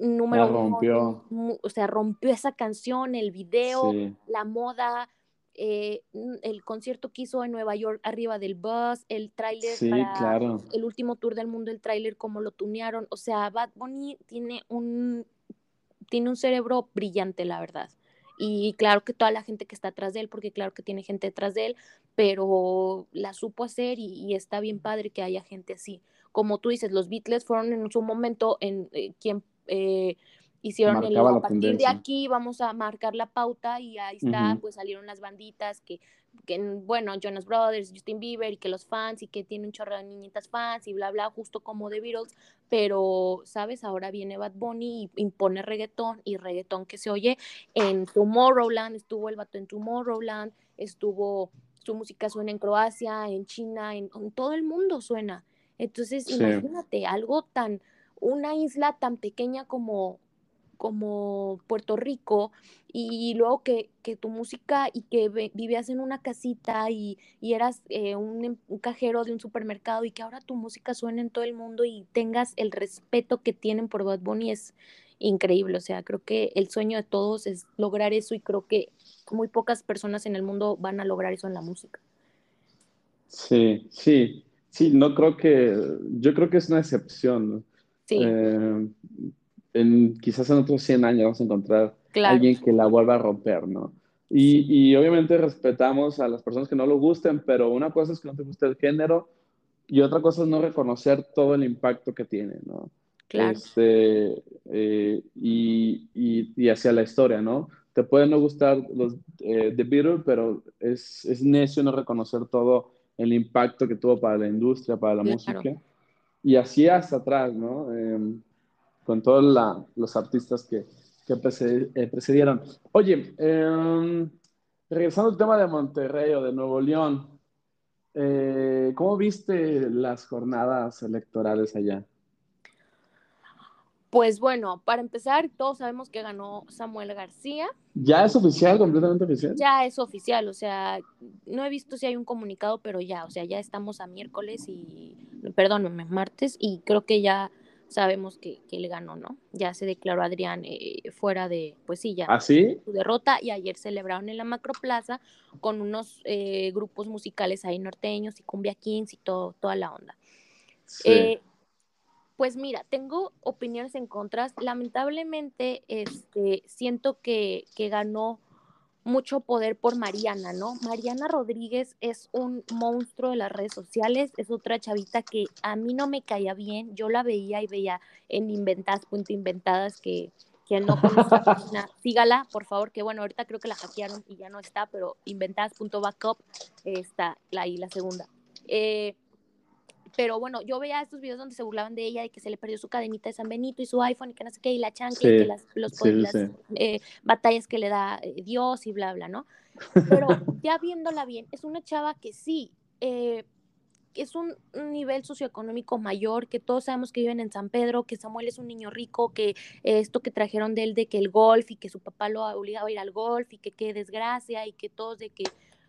número rompió. o sea, rompió esa canción, el video, la moda, eh, el concierto que hizo en Nueva York arriba del bus, el tráiler para el último tour del mundo, el tráiler, cómo lo tunearon. O sea, Bad Bunny tiene un, tiene un cerebro brillante, la verdad. Y claro que toda la gente que está atrás de él, porque claro que tiene gente detrás de él, pero la supo hacer y, está bien padre que haya gente así. Como tú dices, los Beatles fueron en su momento en eh, quien eh, hicieron el a partir de aquí vamos a marcar la pauta y ahí está, pues salieron las banditas que, que, bueno, Jonas Brothers, Justin Bieber y que los fans y que tiene un chorro de niñitas fans y bla, bla, justo como The Beatles, pero, ¿sabes? Ahora viene Bad Bunny y impone reggaetón y reggaetón que se oye en Tomorrowland, estuvo el vato en Tomorrowland, estuvo, su música suena en Croacia, en China, en, todo el mundo suena. Entonces, imagínate, algo tan, una isla tan pequeña como, como Puerto Rico y luego que, tu música y que vivías en una casita y, eras eh, un, cajero de un supermercado y que ahora tu música suene en todo el mundo y tengas el respeto que tienen por Bad Bunny es increíble. O sea, creo que el sueño de todos es lograr eso y creo que muy pocas personas en el mundo van a lograr eso en la música. Sí, sí, sí, no creo que, yo creo que es una excepción. Sí. Eh, en, quizás en otros 100 años vamos a encontrar alguien que la vuelva a romper, ¿no? Y, y, obviamente respetamos a las personas que no lo gusten, pero una cosa es que no te guste el género y otra cosa es no reconocer todo el impacto que tiene, ¿no? Claro. Este, eh, y, y, y, hacia la historia, ¿no? Te pueden no gustar los eh, The Beatles, pero es, es, necio no reconocer todo el impacto que tuvo para la industria, para la música. Y así hasta atrás, ¿no? Eh, con todos los artistas que, que eh, precedieron. Oye, em, regresando al tema de Monterrey o de Nuevo León, eh, ¿cómo viste las jornadas electorales allá? Pues bueno, para empezar, todos sabemos que ganó Samuel García. ¿Ya es oficial, completamente oficial? Ya es oficial, o sea, no he visto si hay un comunicado, pero ya, o sea, ya estamos a miércoles y, perdóname, martes, y creo que ya sabemos que, que, le ganó, ¿no? Ya se declaró Adrián eh, fuera de, pues sí, ya ¿Ah, sí? su derrota y ayer celebraron en la Macroplaza con unos eh, grupos musicales ahí norteños y cumbia kings y todo, toda la onda. Eh, pues mira, tengo opiniones en contras. Lamentablemente, este, siento que, que ganó mucho poder por Mariana, ¿no? Mariana Rodríguez es un monstruo de las redes sociales, es otra chavita que a mí no me caía bien, yo la veía y veía en inventadas, punto inventadas, que quien no conoce sígala, por favor, que bueno, ahorita creo que la hackearon y ya no está, pero inventadas.backup está ahí la segunda. Eh, pero bueno, yo veía estos videos donde se burlaban de ella, de que se le perdió su cadenita de San Benito y su iPhone y que no sé qué, y la chancla y que las, los, eh, batallas que le da eh, Dios y bla, bla, ¿no? Pero ya viéndola bien, es una chava que sí, eh, es un, nivel socioeconómico mayor, que todos sabemos que viven en San Pedro, que Samuel es un niño rico, que esto que trajeron de él de que el golf y que su papá lo obligaba a ir al golf y que qué desgracia y que todos de que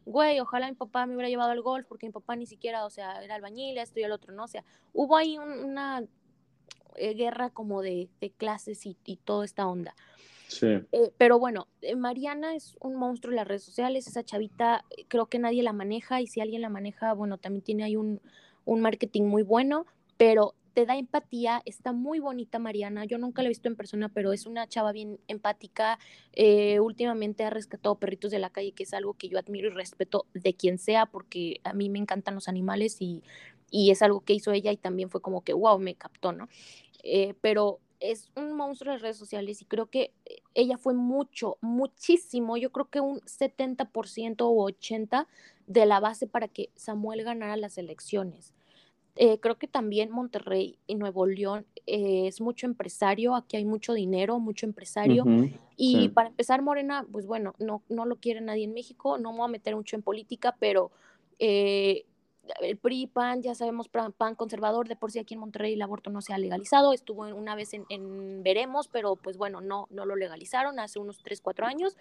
güey, ojalá mi papá me hubiera llevado al golf porque mi papá ni siquiera, o sea, era albañil, esto y el otro, ¿no? O sea, hubo ahí una eh, guerra como de, clases y, y, toda esta onda. Sí. Eh, pero bueno, eh, Mariana es un monstruo en las redes sociales, esa chavita creo que nadie la maneja y si alguien la maneja, bueno, también tiene ahí un, un marketing muy bueno, pero te da empatía, está muy bonita Mariana, yo nunca la he visto en persona, pero es una chava bien empática, eh, últimamente ha rescatado perritos de la calle, que es algo que yo admiro y respeto de quien sea, porque a mí me encantan los animales y, y es algo que hizo ella y también fue como que, wow, me captó, ¿no? Eh, pero es un monstruo de redes sociales y creo que ella fue mucho, muchísimo, yo creo que un 70% o 80% de la base para que Samuel ganara las elecciones. Eh, creo que también Monterrey y Nuevo León eh, es mucho empresario, aquí hay mucho dinero, mucho empresario. y para empezar, Morena, pues bueno, no, no lo quiere nadie en México, no me voy a meter mucho en política, pero eh, el PRI, PAN, ya sabemos, PAN conservador, de por sí aquí en Monterrey el aborto no se ha legalizado, estuvo una vez en, Veremos, pero pues bueno, no, no lo legalizaron hace unos 3, 4 años.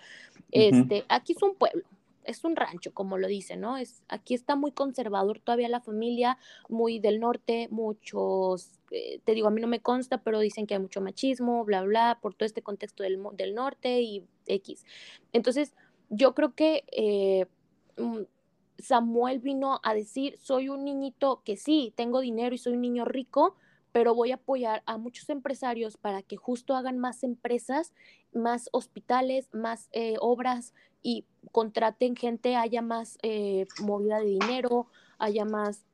Este, aquí es un pueblo, es un rancho, como lo dicen, ¿no? Es, aquí está muy conservador todavía la familia, muy del norte, muchos, eh, te digo, a mí no me consta, pero dicen que hay mucho machismo, bla, bla, por todo este contexto del, del norte y X. Entonces, yo creo que eh, mm, Samuel vino a decir, soy un niñito que sí, tengo dinero y soy un niño rico, pero voy a apoyar a muchos empresarios para que justo hagan más empresas, más hospitales, más eh, obras y contraten gente, haya más eh, movida de dinero, haya más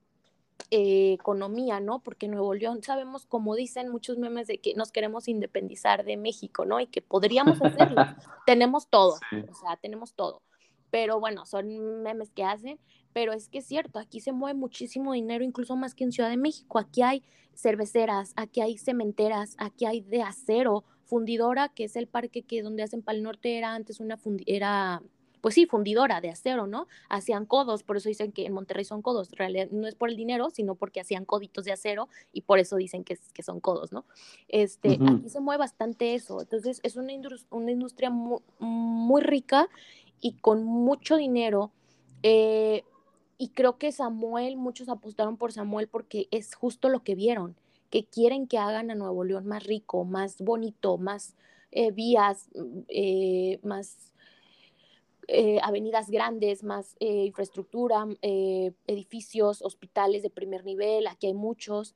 eh, economía, ¿no? Porque Nuevo León sabemos, como dicen muchos memes, de que nos queremos independizar de México, ¿no? Y que podríamos hacerlo. tenemos todo, o sea, tenemos todo. Pero bueno, son memes que hacen, pero es que es cierto, aquí se mueve muchísimo dinero, incluso más que en Ciudad de México. Aquí hay cerveceras, aquí hay cementeras, aquí hay de acero, fundidora, que es el parque que donde hacen Pal Norte era antes una era pues sí, fundidora de acero, ¿no? Hacían codos, por eso dicen que en Monterrey son codos. En realidad no es por el dinero, sino porque hacían coditos de acero y por eso dicen que, que son codos, ¿no? Este, Aquí se mueve bastante eso. Entonces es una, una industria muy, rica y con mucho dinero. Eh, y creo que Samuel, muchos apostaron por Samuel porque es justo lo que vieron que quieren que hagan a Nuevo León más rico, más bonito, más eh, vías, mm, eh, más eh, avenidas grandes, más infraestructura, edificios, hospitales de primer nivel, aquí hay muchos.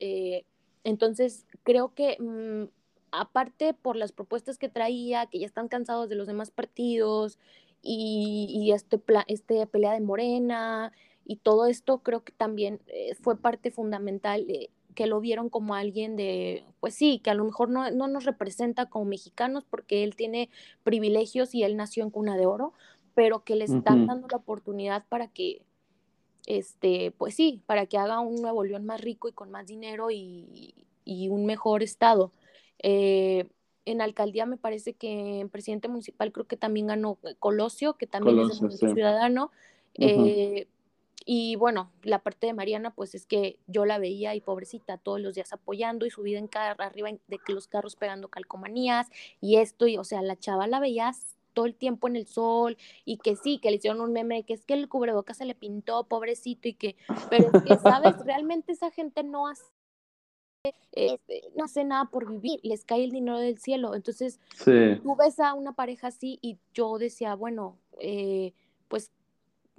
entonces, creo que mm, aparte por las propuestas que traía, que ya están cansados de los demás partidos y, y este, este pelea de Morena y todo esto, creo que también fue parte fundamental que lo vieron como alguien de, pues sí, que a lo mejor no, nos representa como mexicanos porque él tiene privilegios y él nació en cuna de oro, pero que le están dando la oportunidad para que, este, pues sí, para que haga un Nuevo León más rico y con más dinero y, un mejor estado. Eh, en alcaldía me parece que en presidente municipal creo que también ganó Colosio, que también es un ciudadano. Y bueno, la parte de Mariana, pues es que yo la veía y pobrecita todos los días apoyando y subida en carro, arriba de que los carros pegando calcomanías y esto, y o sea, la chava la veías todo el tiempo en el sol y que sí, que le hicieron un meme, que es que el cubrebocas se le pintó, pobrecito, y que, pero es que, ¿sabes? Realmente esa gente no hace, este, no hace nada por vivir, les cae el dinero del cielo. Entonces, tú ves a una pareja así y yo decía, bueno, eh, pues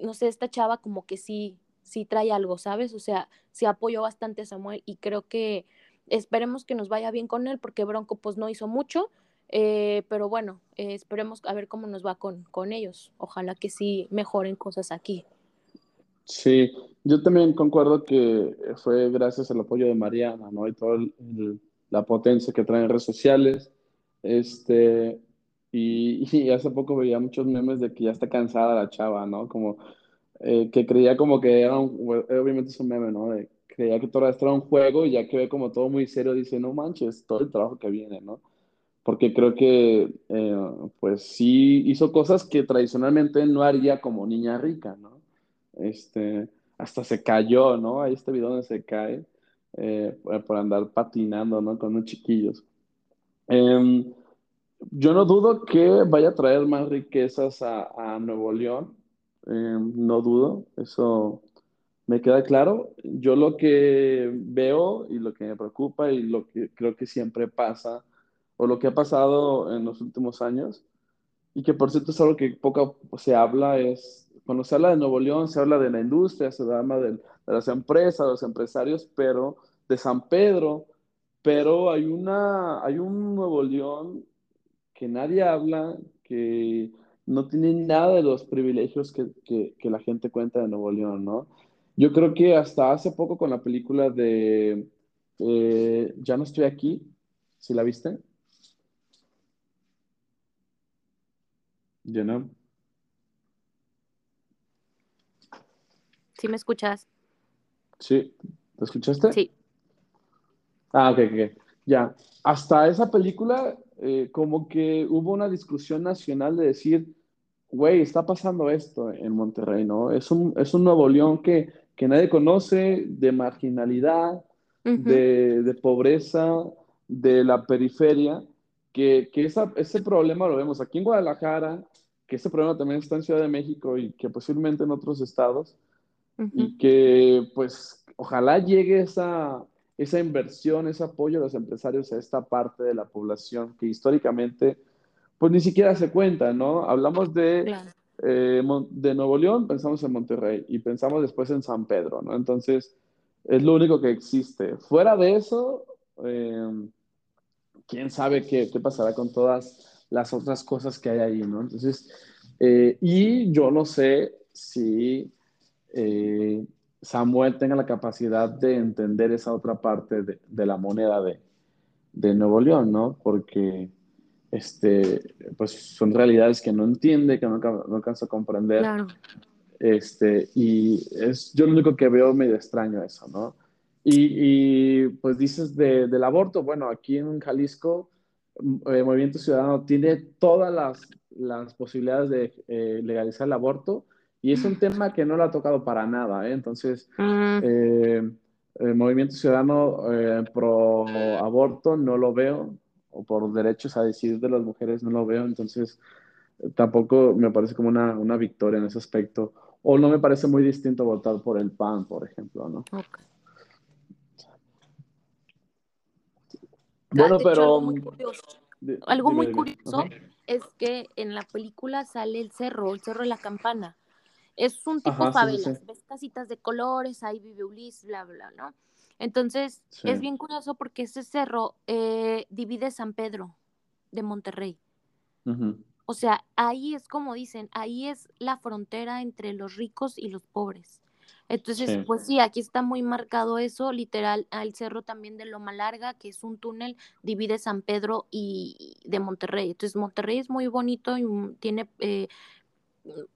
no sé, esta chava como que sí, sí trae algo, ¿sabes? O sea, sí apoyó bastante a Samuel y creo que esperemos que nos vaya bien con él porque Bronco pues no hizo mucho, eh, pero bueno, eh, esperemos a ver cómo nos va con, con ellos. Ojalá que sí mejoren cosas aquí. Sí, yo también concuerdo que fue gracias al apoyo de Mariana, ¿no? Y toda la potencia que traen redes sociales. Este, y, hace poco veía muchos memes de que ya está cansada la chava, ¿no? Como eh, que creía como que era un, obviamente es un meme, ¿no? creía que todo esto era un juego y ya que ve como todo muy serio, dice, no manches, todo el trabajo que viene, ¿no? Porque creo que, eh, pues sí hizo cosas que tradicionalmente no haría como niña rica, ¿no? Este, hasta se cayó, ¿no? Hay este video donde se cae eh, por andar patinando, ¿no? Con unos chiquillos. Eh, yo no dudo que vaya a traer más riquezas a, Nuevo León, eh, no dudo, eso me queda claro. Yo lo que veo y lo que me preocupa y lo que creo que siempre pasa, o lo que ha pasado en los últimos años, y que por cierto es algo que poco se habla, es cuando se habla de Nuevo León, se habla de la industria, se habla de, de las empresas, de los empresarios, pero de San Pedro pero hay, una, hay un Nuevo León que nadie habla, que no tiene nada de los privilegios que, que la gente cuenta de Nuevo León, ¿no? Yo creo que hasta hace poco con la película de eh, Ya no estoy aquí, ¿sí la viste? ¿Ya no? ¿Sí me escuchas? Sí, ¿te escuchaste? Sí. Ah, ok, ok. Ya. Hasta esa película, eh, como que hubo una discusión nacional de decir, güey, está pasando esto en Monterrey, ¿no? Es un, es un Nuevo León que que nadie conoce, de marginalidad, de, pobreza, de la periferia, que, que ese problema lo vemos aquí en Guadalajara, que ese problema también está en Ciudad de México y que posiblemente en otros estados, y que pues ojalá llegue esa, esa inversión, ese apoyo de los empresarios a esta parte de la población que históricamente pues ni siquiera se cuenta, ¿no? Hablamos de eh, de Nuevo León pensamos en Monterrey y pensamos después en San Pedro, ¿no? Entonces, es lo único que existe. Fuera de eso, eh, quién sabe qué, qué, pasará con todas las otras cosas que hay ahí, ¿no? Entonces, eh, y yo no sé si Samuel tenga la capacidad de entender esa otra parte de, de la moneda de, de Nuevo León, ¿no? Porque este, pues son realidades que no entiende, que no, no alcanza a comprender. Este, y es yo lo único que veo medio extraño eso, ¿no? Y, y pues dices de, del aborto, bueno, aquí en Jalisco, el eh, Movimiento Ciudadano tiene todas las, las posibilidades de eh, legalizar el aborto y es un tema que no lo ha tocado para nada, ¿eh? Entonces, mm. eh, el Movimiento Ciudadano pro aborto no lo veo, o por derechos a decidir de las mujeres no lo veo, entonces eh, tampoco me parece como una, una, victoria en ese aspecto. O no me parece muy distinto votar por el PAN, por ejemplo, ¿no? Bueno, pero... Algo muy curioso, algo muy curioso es que en la película sale el cerro, el cerro de la campana. Es un tipo favelas, ves casitas de colores, ahí vive Ulises, bla, bla, ¿no? Entonces, es bien curioso porque ese cerro eh, divide San Pedro de Monterrey. O sea, ahí es como dicen, ahí es la frontera entre los ricos y los pobres. Entonces, pues sí, aquí está muy marcado eso, literal, al cerro también de Loma Larga, que es un túnel, divide San Pedro y de Monterrey. Entonces, Monterrey es muy bonito y tiene eh,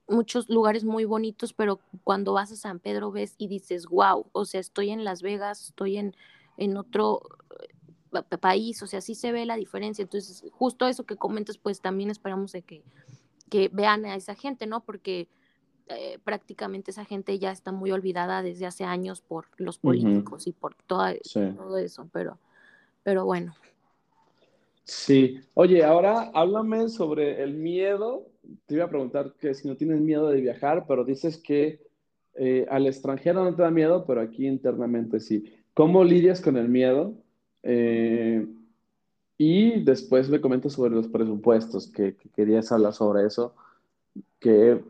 muchos lugares muy bonitos, pero cuando vas a San Pedro ves y dices, wow, o sea, estoy en Las Vegas, estoy en, en otro eh, país, o sea, sí se ve la diferencia. Entonces, justo eso que comentas, pues también esperamos de que, que vean a esa gente, ¿no? Porque eh, prácticamente esa gente ya está muy olvidada desde hace años por los políticos y por todo eso, pero, pero bueno. Sí, oye, ahora háblame sobre el miedo te iba a preguntar que si no tienes miedo de viajar, pero dices que eh, al extranjero no te da miedo, pero aquí internamente sí. ¿Cómo lidias con el miedo? Eh, y después me comentas sobre los presupuestos, que, querías hablar sobre eso, que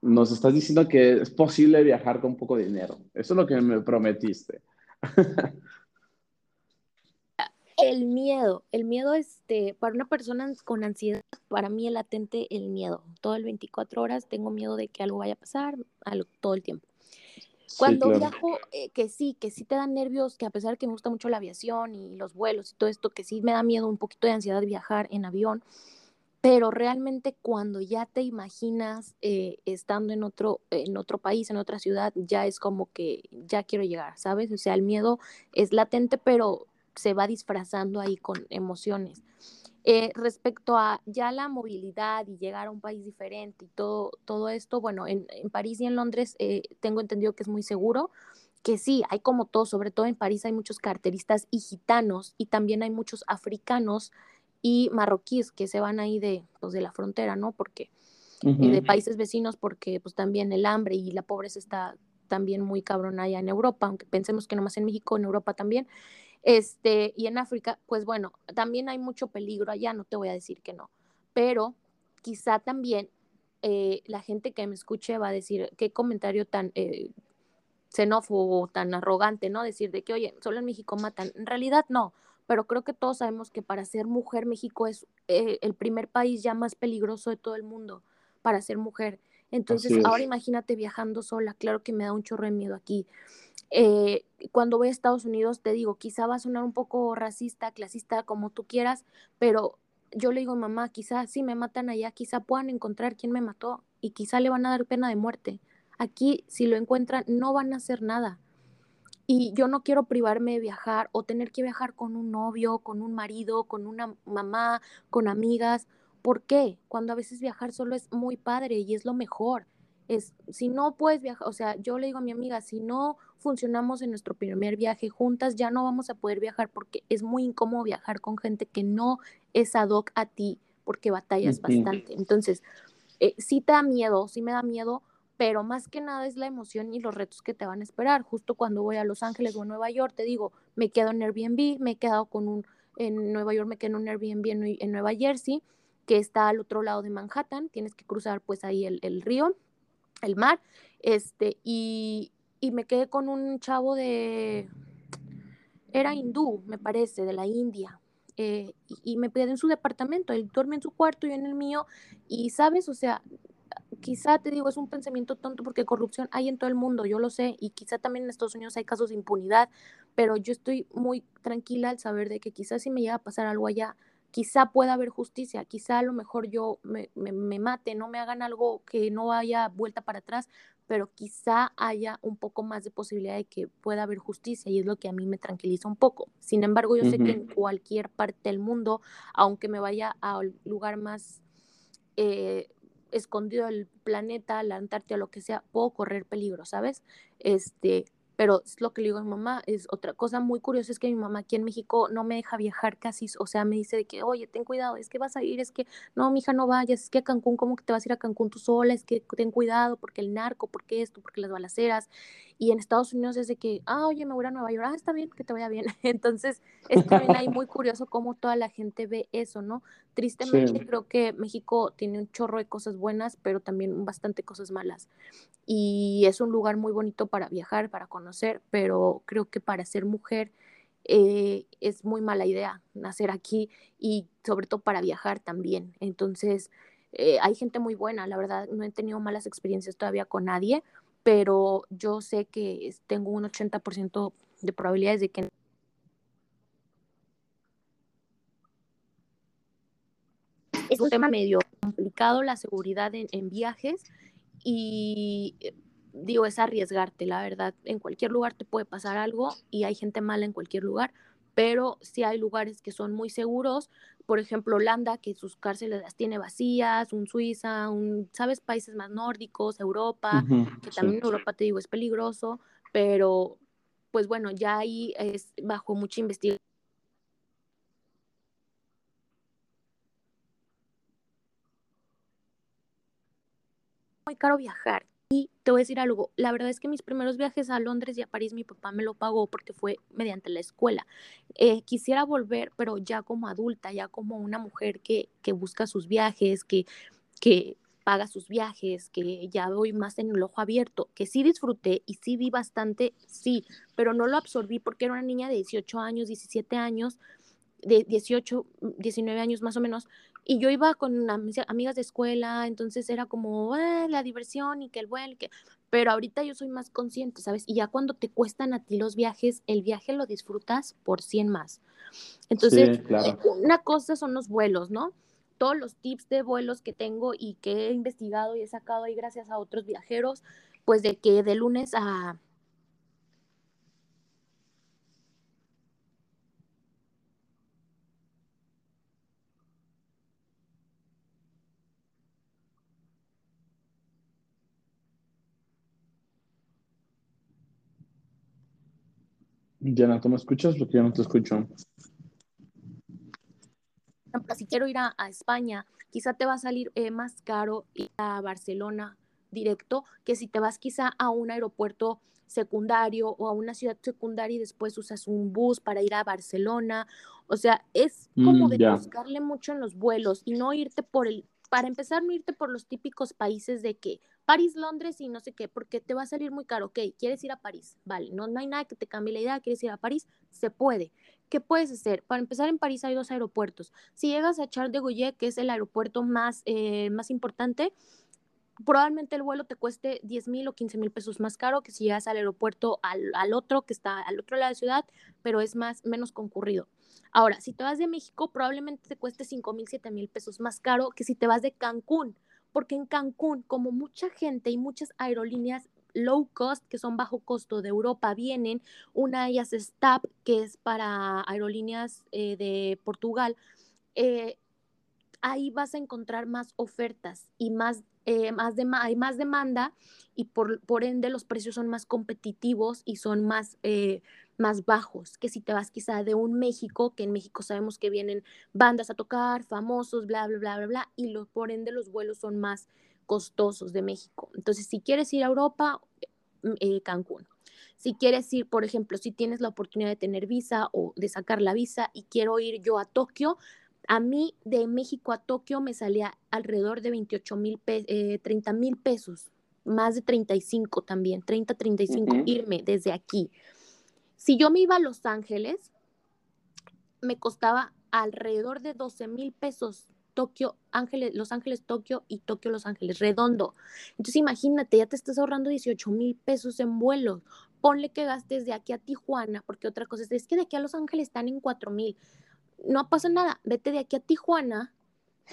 nos estás diciendo que es posible viajar con poco dinero. Eso es lo que me prometiste. El miedo, el miedo, este, para una persona con ansiedad, para mí es latente el miedo. Todo el 24 horas tengo miedo de que algo vaya a pasar, todo el tiempo. Cuando viajo, eh, que sí, que sí te dan nervios, que a pesar de que me gusta mucho la aviación y los vuelos y todo esto, que sí me da miedo, un poquito de ansiedad viajar en avión, pero realmente cuando ya te imaginas eh, estando en otro, en otro país, en otra ciudad, ya es como que ya quiero llegar, ¿sabes? O sea, el miedo es latente, pero se va disfrazando ahí con emociones. Eh, respecto a ya la movilidad y llegar a un país diferente y todo, todo esto, bueno, en, París y en Londres eh, tengo entendido que es muy seguro, que sí, hay como todo, sobre todo en París hay muchos carteristas y gitanos y también hay muchos africanos y marroquíes que se van ahí de, pues, de la frontera, ¿no? Porque eh, de países vecinos, porque pues también el hambre y la pobreza está también muy cabrona allá en Europa, aunque pensemos que nomás en México, en Europa también. Este, y en África, pues bueno, también hay mucho peligro allá, no te voy a decir que no, pero quizá también eh, la gente que me escuche va a decir qué comentario tan eh, xenófobo, tan arrogante, ¿no? Decir de que, oye, solo en México matan. En realidad no, pero creo que todos sabemos que para ser mujer México es eh, el primer país ya más peligroso de todo el mundo para ser mujer. Entonces, ahora imagínate viajando sola, claro que me da un chorro de miedo aquí. Eh, cuando voy a Estados Unidos, te digo, quizá va a sonar un poco racista, clasista, como tú quieras, pero yo le digo, mamá, quizá si me matan allá, quizá puedan encontrar quién me mató y quizá le van a dar pena de muerte. Aquí, si lo encuentran, no van a hacer nada. Y yo no quiero privarme de viajar o tener que viajar con un novio, con un marido, con una mamá, con amigas. ¿Por qué? Cuando a veces viajar solo es muy padre y es lo mejor. Es, si no puedes viajar, o sea, yo le digo a mi amiga, si no funcionamos en nuestro primer viaje juntas, ya no vamos a poder viajar porque es muy incómodo viajar con gente que no es ad hoc a ti, porque batallas bastante. Entonces, eh, sí te da miedo, sí me da miedo, pero más que nada es la emoción y los retos que te van a esperar. Justo cuando voy a Los Ángeles o a Nueva York, te digo, me quedo en Airbnb, me he quedado con un, en Nueva York me quedo en un Airbnb en, Nueva Jersey, que está al otro lado de Manhattan, tienes que cruzar pues ahí el, el río, el mar, este, y, y me quedé con un chavo de, era hindú, me parece, de la India, eh, y, y, me quedé en su departamento, él duerme en su cuarto, yo en el mío, y sabes, o sea, quizá te digo, es un pensamiento tonto porque corrupción hay en todo el mundo, yo lo sé, y quizá también en Estados Unidos hay casos de impunidad, pero yo estoy muy tranquila al saber de que quizás si me llega a pasar algo allá, quizá pueda haber justicia, quizá a lo mejor yo me, me, mate, no me hagan algo que no haya vuelta para atrás, pero quizá haya un poco más de posibilidad de que pueda haber justicia y es lo que a mí me tranquiliza un poco. Sin embargo, yo sé que en cualquier parte del mundo, aunque me vaya al lugar más eh, escondido del planeta, la Antártida, lo que sea, puedo correr peligro, ¿sabes? Este, pero es lo que le digo a mi mamá, es otra cosa muy curiosa, es que mi mamá aquí en México no me deja viajar casi, o sea, me dice de que, oye, ten cuidado, es que vas a ir, es que, no, mija, no vayas, es que a Cancún, ¿cómo que te vas a ir a Cancún tú sola? Es que ten cuidado, porque el narco, porque esto, porque las balaceras, y en Estados Unidos es de que, ah, oye, me voy a Nueva York, ah, está bien, que te vaya bien. Entonces, es también ahí muy curioso cómo toda la gente ve eso, ¿no? Tristemente creo que México tiene un chorro de cosas buenas, pero también bastante cosas malas y es un lugar muy bonito para viajar, para conocer, pero creo que para ser mujer eh, es muy mala idea nacer aquí y sobre todo para viajar también. Entonces, eh, hay gente muy buena, la verdad, no he tenido malas experiencias todavía con nadie, pero yo sé que tengo un 80% de probabilidades de que... Es un tema medio complicado la seguridad en viajes y eh, digo, es arriesgarte, la verdad. En cualquier lugar te puede pasar algo y hay gente mala en cualquier lugar, pero sí hay lugares que son muy seguros. Por ejemplo, Holanda, que sus cárceles las tiene vacías, un Suiza, un, ¿sabes? Países más nórdicos, Europa, que también Europa, te digo, es peligroso, pero pues bueno, ya ahí es bajo mucha investigación muy caro viajar. Y te voy a decir algo, la verdad es que mis primeros viajes a Londres y a París mi papá me lo pagó porque fue mediante la escuela. Eh, quisiera volver, pero ya como adulta, ya como una mujer que, que busca sus viajes, que, que paga sus viajes, que ya voy más en el ojo abierto, que sí disfruté y sí vi bastante, sí, pero no lo absorbí porque era una niña de 18 años, 17 años, de 18, 19 años más o menos, y yo iba con amigas de escuela, entonces era como ah, la diversión y que el vuelo, que... pero ahorita yo soy más consciente, ¿sabes? Y ya cuando te cuestan a ti los viajes, el viaje lo disfrutas por 100 más. Entonces, una cosa son los vuelos, ¿no? Todos los tips de vuelos que tengo y que he investigado y he sacado ahí gracias a otros viajeros, pues de que de lunes a Diana, ¿tú me escuchas? Porque yo no te escucho. Si quiero ir a, España, quizá te va a salir eh, más caro ir a Barcelona directo que si te vas quizá a un aeropuerto secundario o a una ciudad secundaria y después usas un bus para ir a Barcelona. O sea, es como mm, de buscarle mucho en los vuelos y no irte por el, para empezar, no irte por los típicos países de que París, Londres y no sé qué, porque te va a salir muy caro. Ok, quieres ir a París, vale, no, no hay nada que te cambie la idea, quieres ir a París, se puede. ¿Qué puedes hacer? Para empezar, en París hay dos aeropuertos. Si llegas a Charles de Gaulle, que es el aeropuerto más, eh, más importante, probablemente el vuelo te cueste 10 mil o 15 mil pesos más caro que si llegas al aeropuerto al, al, otro, que está al otro lado de la ciudad, pero es más, menos concurrido. Ahora, si te vas de México, probablemente te cueste 5 mil, 7 mil pesos más caro que si te vas de Cancún porque en Cancún, como mucha gente y muchas aerolíneas low cost, que son bajo costo de Europa, vienen, una de ellas es TAP, que es para aerolíneas eh, de Portugal, eh, ahí vas a encontrar más ofertas y más, eh, más hay más demanda y por, ende los precios son más competitivos y son más más bajos que si te vas quizá de un México, que en México sabemos que vienen bandas a tocar, famosos, bla, bla, bla, bla, bla, y lo, por ende los vuelos son más costosos de México. Entonces, si quieres ir a Europa, mm, eh, Cancún. Si quieres ir, por ejemplo, si tienes la oportunidad de tener visa o de sacar la visa y quiero ir yo a Tokio, a mí de México a Tokio me salía alrededor de 28 mil, eh, 30 mil pesos, más de 35 también, 30, 35, irme desde aquí. Si yo me iba a Los Ángeles, me costaba alrededor de 12 mil pesos Tokio, Ángeles, Los Ángeles, Tokio y Tokio, Los Ángeles, redondo. Entonces imagínate, ya te estás ahorrando 18 mil pesos en vuelos. Ponle que gastes de aquí a Tijuana, porque otra cosa es, es que de aquí a Los Ángeles están en 4 mil. No pasa nada, vete de aquí a Tijuana,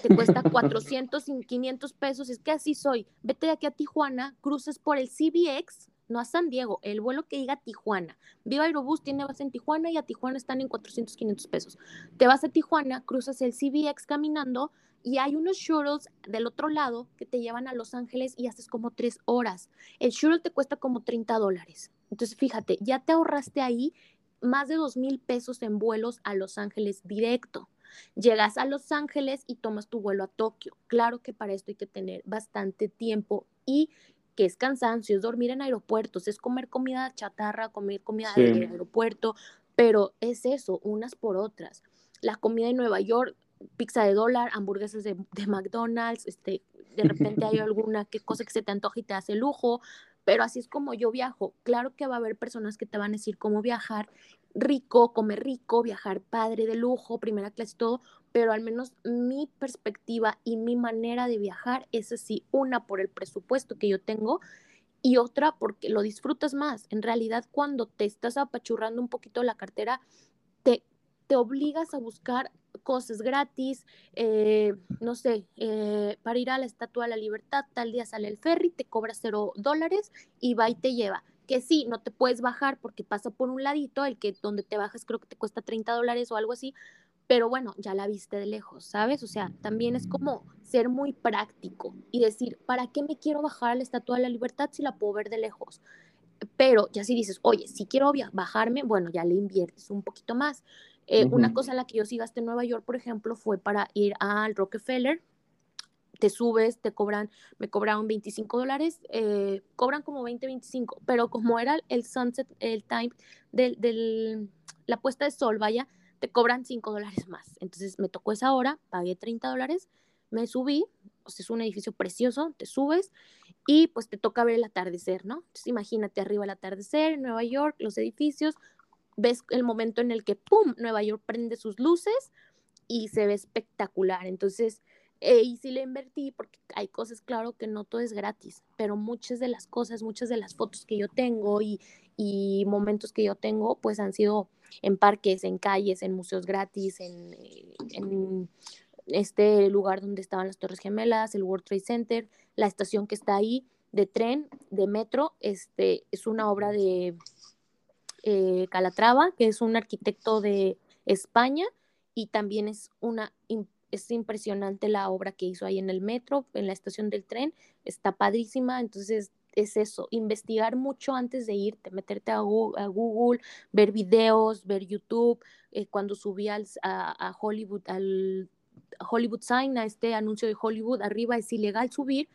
te cuesta 400 y 500 pesos, es que así soy. Vete de aquí a Tijuana, cruces por el CBX, no a San Diego, el vuelo que diga Tijuana. Viva Aerobús tiene base en Tijuana y a Tijuana están en 400, 500 pesos. Te vas a Tijuana, cruzas el CBX caminando y hay unos shuttles del otro lado que te llevan a Los Ángeles y haces como tres horas. El shuttle te cuesta como 30 dólares. Entonces, fíjate, ya te ahorraste ahí más de 2 mil pesos en vuelos a Los Ángeles directo. Llegas a Los Ángeles y tomas tu vuelo a Tokio. Claro que para esto hay que tener bastante tiempo y que es cansancio, es dormir en aeropuertos, es comer comida chatarra, comer comida de aeropuerto, pero es eso, unas por otras. La comida en Nueva York, pizza de dólar, hamburguesas de, de McDonald's, este, de repente hay alguna que cosa que se te antoja y te hace lujo, pero así es como yo viajo. Claro que va a haber personas que te van a decir cómo viajar rico, comer rico, viajar padre de lujo, primera clase, todo, pero al menos mi perspectiva y mi manera de viajar es así, una por el presupuesto que yo tengo y otra porque lo disfrutas más. En realidad, cuando te estás apachurrando un poquito la cartera, te, obligas a buscar cosas gratis, eh, no sé, eh, para ir a la Estatua de la Libertad, tal día sale el ferry, te cobra cero dólares y va y te lleva. Que sí, no te puedes bajar porque pasa por un ladito, el que donde te bajas creo que te cuesta 30 dólares o algo así, pero bueno, ya la viste de lejos, ¿sabes? O sea, también es como ser muy práctico y decir, ¿para qué me quiero bajar a la Estatua de la Libertad si la puedo ver de lejos? Pero ya si dices, oye, si quiero bajarme, bueno, ya le inviertes un poquito más. Eh, una cosa en la que yo sí gasté en Nueva York, por ejemplo, fue para ir al Rockefeller. Te subes, te cobran, me cobraron 25 dólares, eh, cobran como 20, 25, pero como era el sunset, el time del, del la puesta de sol, vaya, te cobran 5 dólares más. Entonces me tocó esa hora, pagué 30 dólares, me subí, o sea, es un edificio precioso, te subes y pues te toca ver el atardecer, ¿no? Entonces imagínate arriba el atardecer en Nueva York, los edificios, ves el momento en el que, ¡pum!, Nueva York prende sus luces y se ve espectacular. Entonces, eh, y sí le invertí porque hay cosas, claro, que no todo es gratis, pero muchas de las cosas, muchas de las fotos que yo tengo y, y momentos que yo tengo, pues han sido en parques, en calles, en museos gratis, en, eh, en este lugar donde estaban las Torres Gemelas, el World Trade Center, la estación que está ahí de tren, de metro, este, es una obra de eh, Calatrava, que es un arquitecto de España, y también es una es impresionante la obra que hizo ahí en el metro, en la estación del tren, está padrísima, entonces es eso, investigar mucho antes de irte, meterte a Google, ver videos, ver YouTube. Eh, cuando subí a, a, Hollywood, al Hollywood Sign, a este anuncio de Hollywood, arriba es ilegal subir.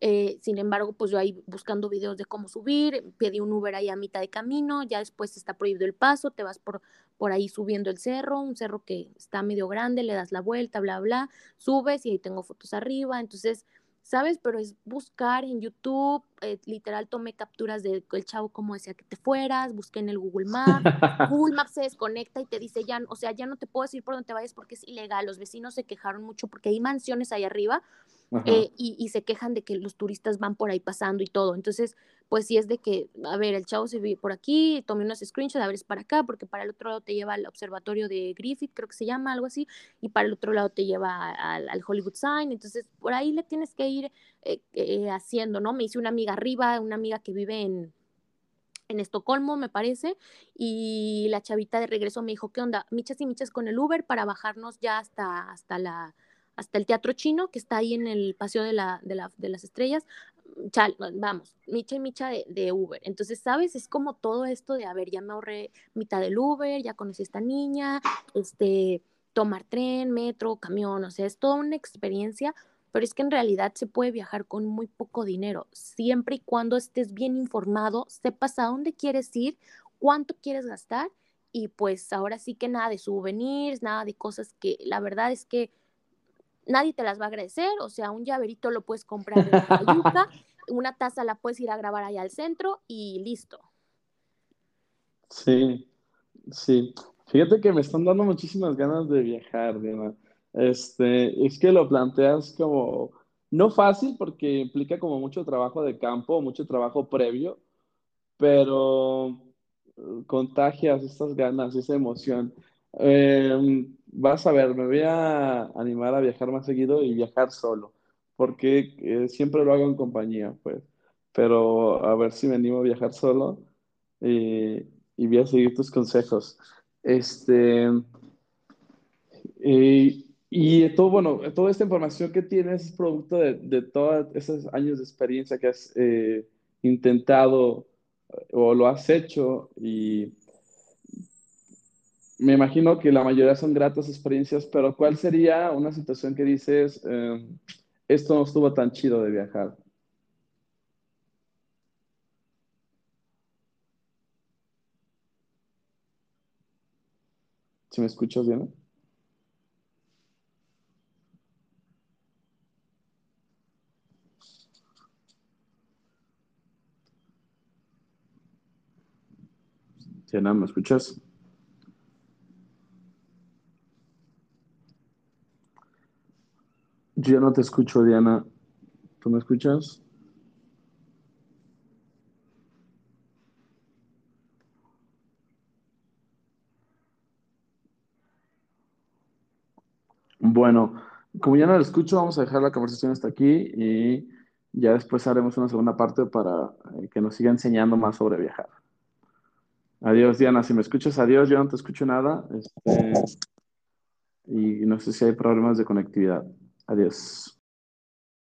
Eh, sin embargo, pues yo ahí buscando videos de cómo subir, pedí un Uber ahí a mitad de camino, ya después está prohibido el paso, te vas por, por ahí subiendo el cerro, un cerro que está medio grande, le das la vuelta, bla, bla, subes y ahí tengo fotos arriba. Entonces, ¿sabes? Pero es buscar en YouTube, eh, literal tomé capturas del chavo como decía que te fueras, busqué en el Google Maps, Google Maps se desconecta y te dice ya, o sea, ya no te puedo decir por dónde te vayas porque es ilegal, los vecinos se quejaron mucho porque hay mansiones ahí arriba eh, y, se quejan de que los turistas van por ahí pasando y todo. Entonces, pues sí es de que, a ver, el chavo se ve por aquí, tomé unos screenshots, a ver, es para acá, porque para el otro lado te lleva al observatorio de Griffith, creo que se llama, algo así, y para el otro lado te lleva al, Hollywood Sign. Entonces, por ahí le tienes que ir eh, eh, haciendo, ¿no? Me hice una amiga arriba, una amiga que vive en, en Estocolmo, me parece, y la chavita de regreso me dijo, ¿qué onda? Michas y michas con el Uber para bajarnos ya hasta, hasta la hasta el Teatro Chino, que está ahí en el Paseo de, la, de, la, de las Estrellas. Chal, vamos, micha y micha de, Uber. Entonces, ¿sabes? Es como todo esto de, a ver, ya me ahorré mitad del Uber, ya conocí a esta niña, este, tomar tren, metro, camión, o sea, es toda una experiencia, pero es que en realidad se puede viajar con muy poco dinero, siempre y cuando estés bien informado, sepas a dónde quieres ir, cuánto quieres gastar y pues ahora sí que nada de souvenirs, nada de cosas que la verdad es que nadie te las va a agradecer, o sea, un llaverito lo puedes comprar en la una taza la puedes ir a grabar allá al centro y listo. Sí, sí. Fíjate que me están dando muchísimas ganas de viajar, Diana. Este, es que lo planteas como no fácil porque implica como mucho trabajo de campo, mucho trabajo previo, pero eh, contagias estas ganas, esa emoción. Eh, vas a ver, me voy a animar a viajar más seguido y viajar solo, porque eh, siempre lo hago en compañía, pues. Pero a ver si me animo a viajar solo y voy a seguir tus consejos. Este, y todo, bueno, toda esta información que tienes es producto de, de todos esos años de experiencia que has eh, intentado o lo has hecho y me imagino que la mayoría son gratas experiencias, pero ¿cuál sería una situación que dices, em, esto no estuvo tan chido de viajar? ¿Si me escuchas bien? Diana, ¿me escuchas? Yo no te escucho, Diana. ¿Tú me escuchas? Bueno, como ya no la escucho, vamos a dejar la conversación hasta aquí y ya después haremos una segunda parte para eh, que nos siga enseñando más sobre viajar. Adiós, Diana. Si me escuchas, adiós. Yo no te escucho nada. Este, y no sé si hay problemas de conectividad. Adiós.